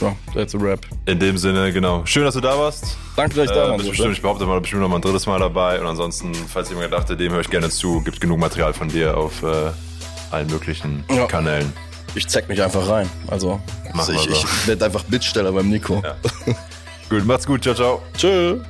Speaker 3: ja, that's a rap.
Speaker 2: in dem Sinne, genau. Schön, dass du da warst.
Speaker 3: Danke, dass ich da
Speaker 2: Äh,
Speaker 3: war.
Speaker 2: bist bestimmt, ich behaupte mal, bestimmt noch mal ein drittes Mal dabei. Und ansonsten, falls jemand gedacht hat, dem höre ich gerne zu, gibt genug Material von dir auf äh, allen möglichen
Speaker 3: Ja.
Speaker 2: Kanälen.
Speaker 3: Ich zeig mich einfach rein. Also,
Speaker 2: Machen
Speaker 3: ich,
Speaker 2: so.
Speaker 3: ich werde einfach Bittsteller beim Nico.
Speaker 2: Ja. Gut, macht's gut, ciao, ciao.
Speaker 3: Tschö.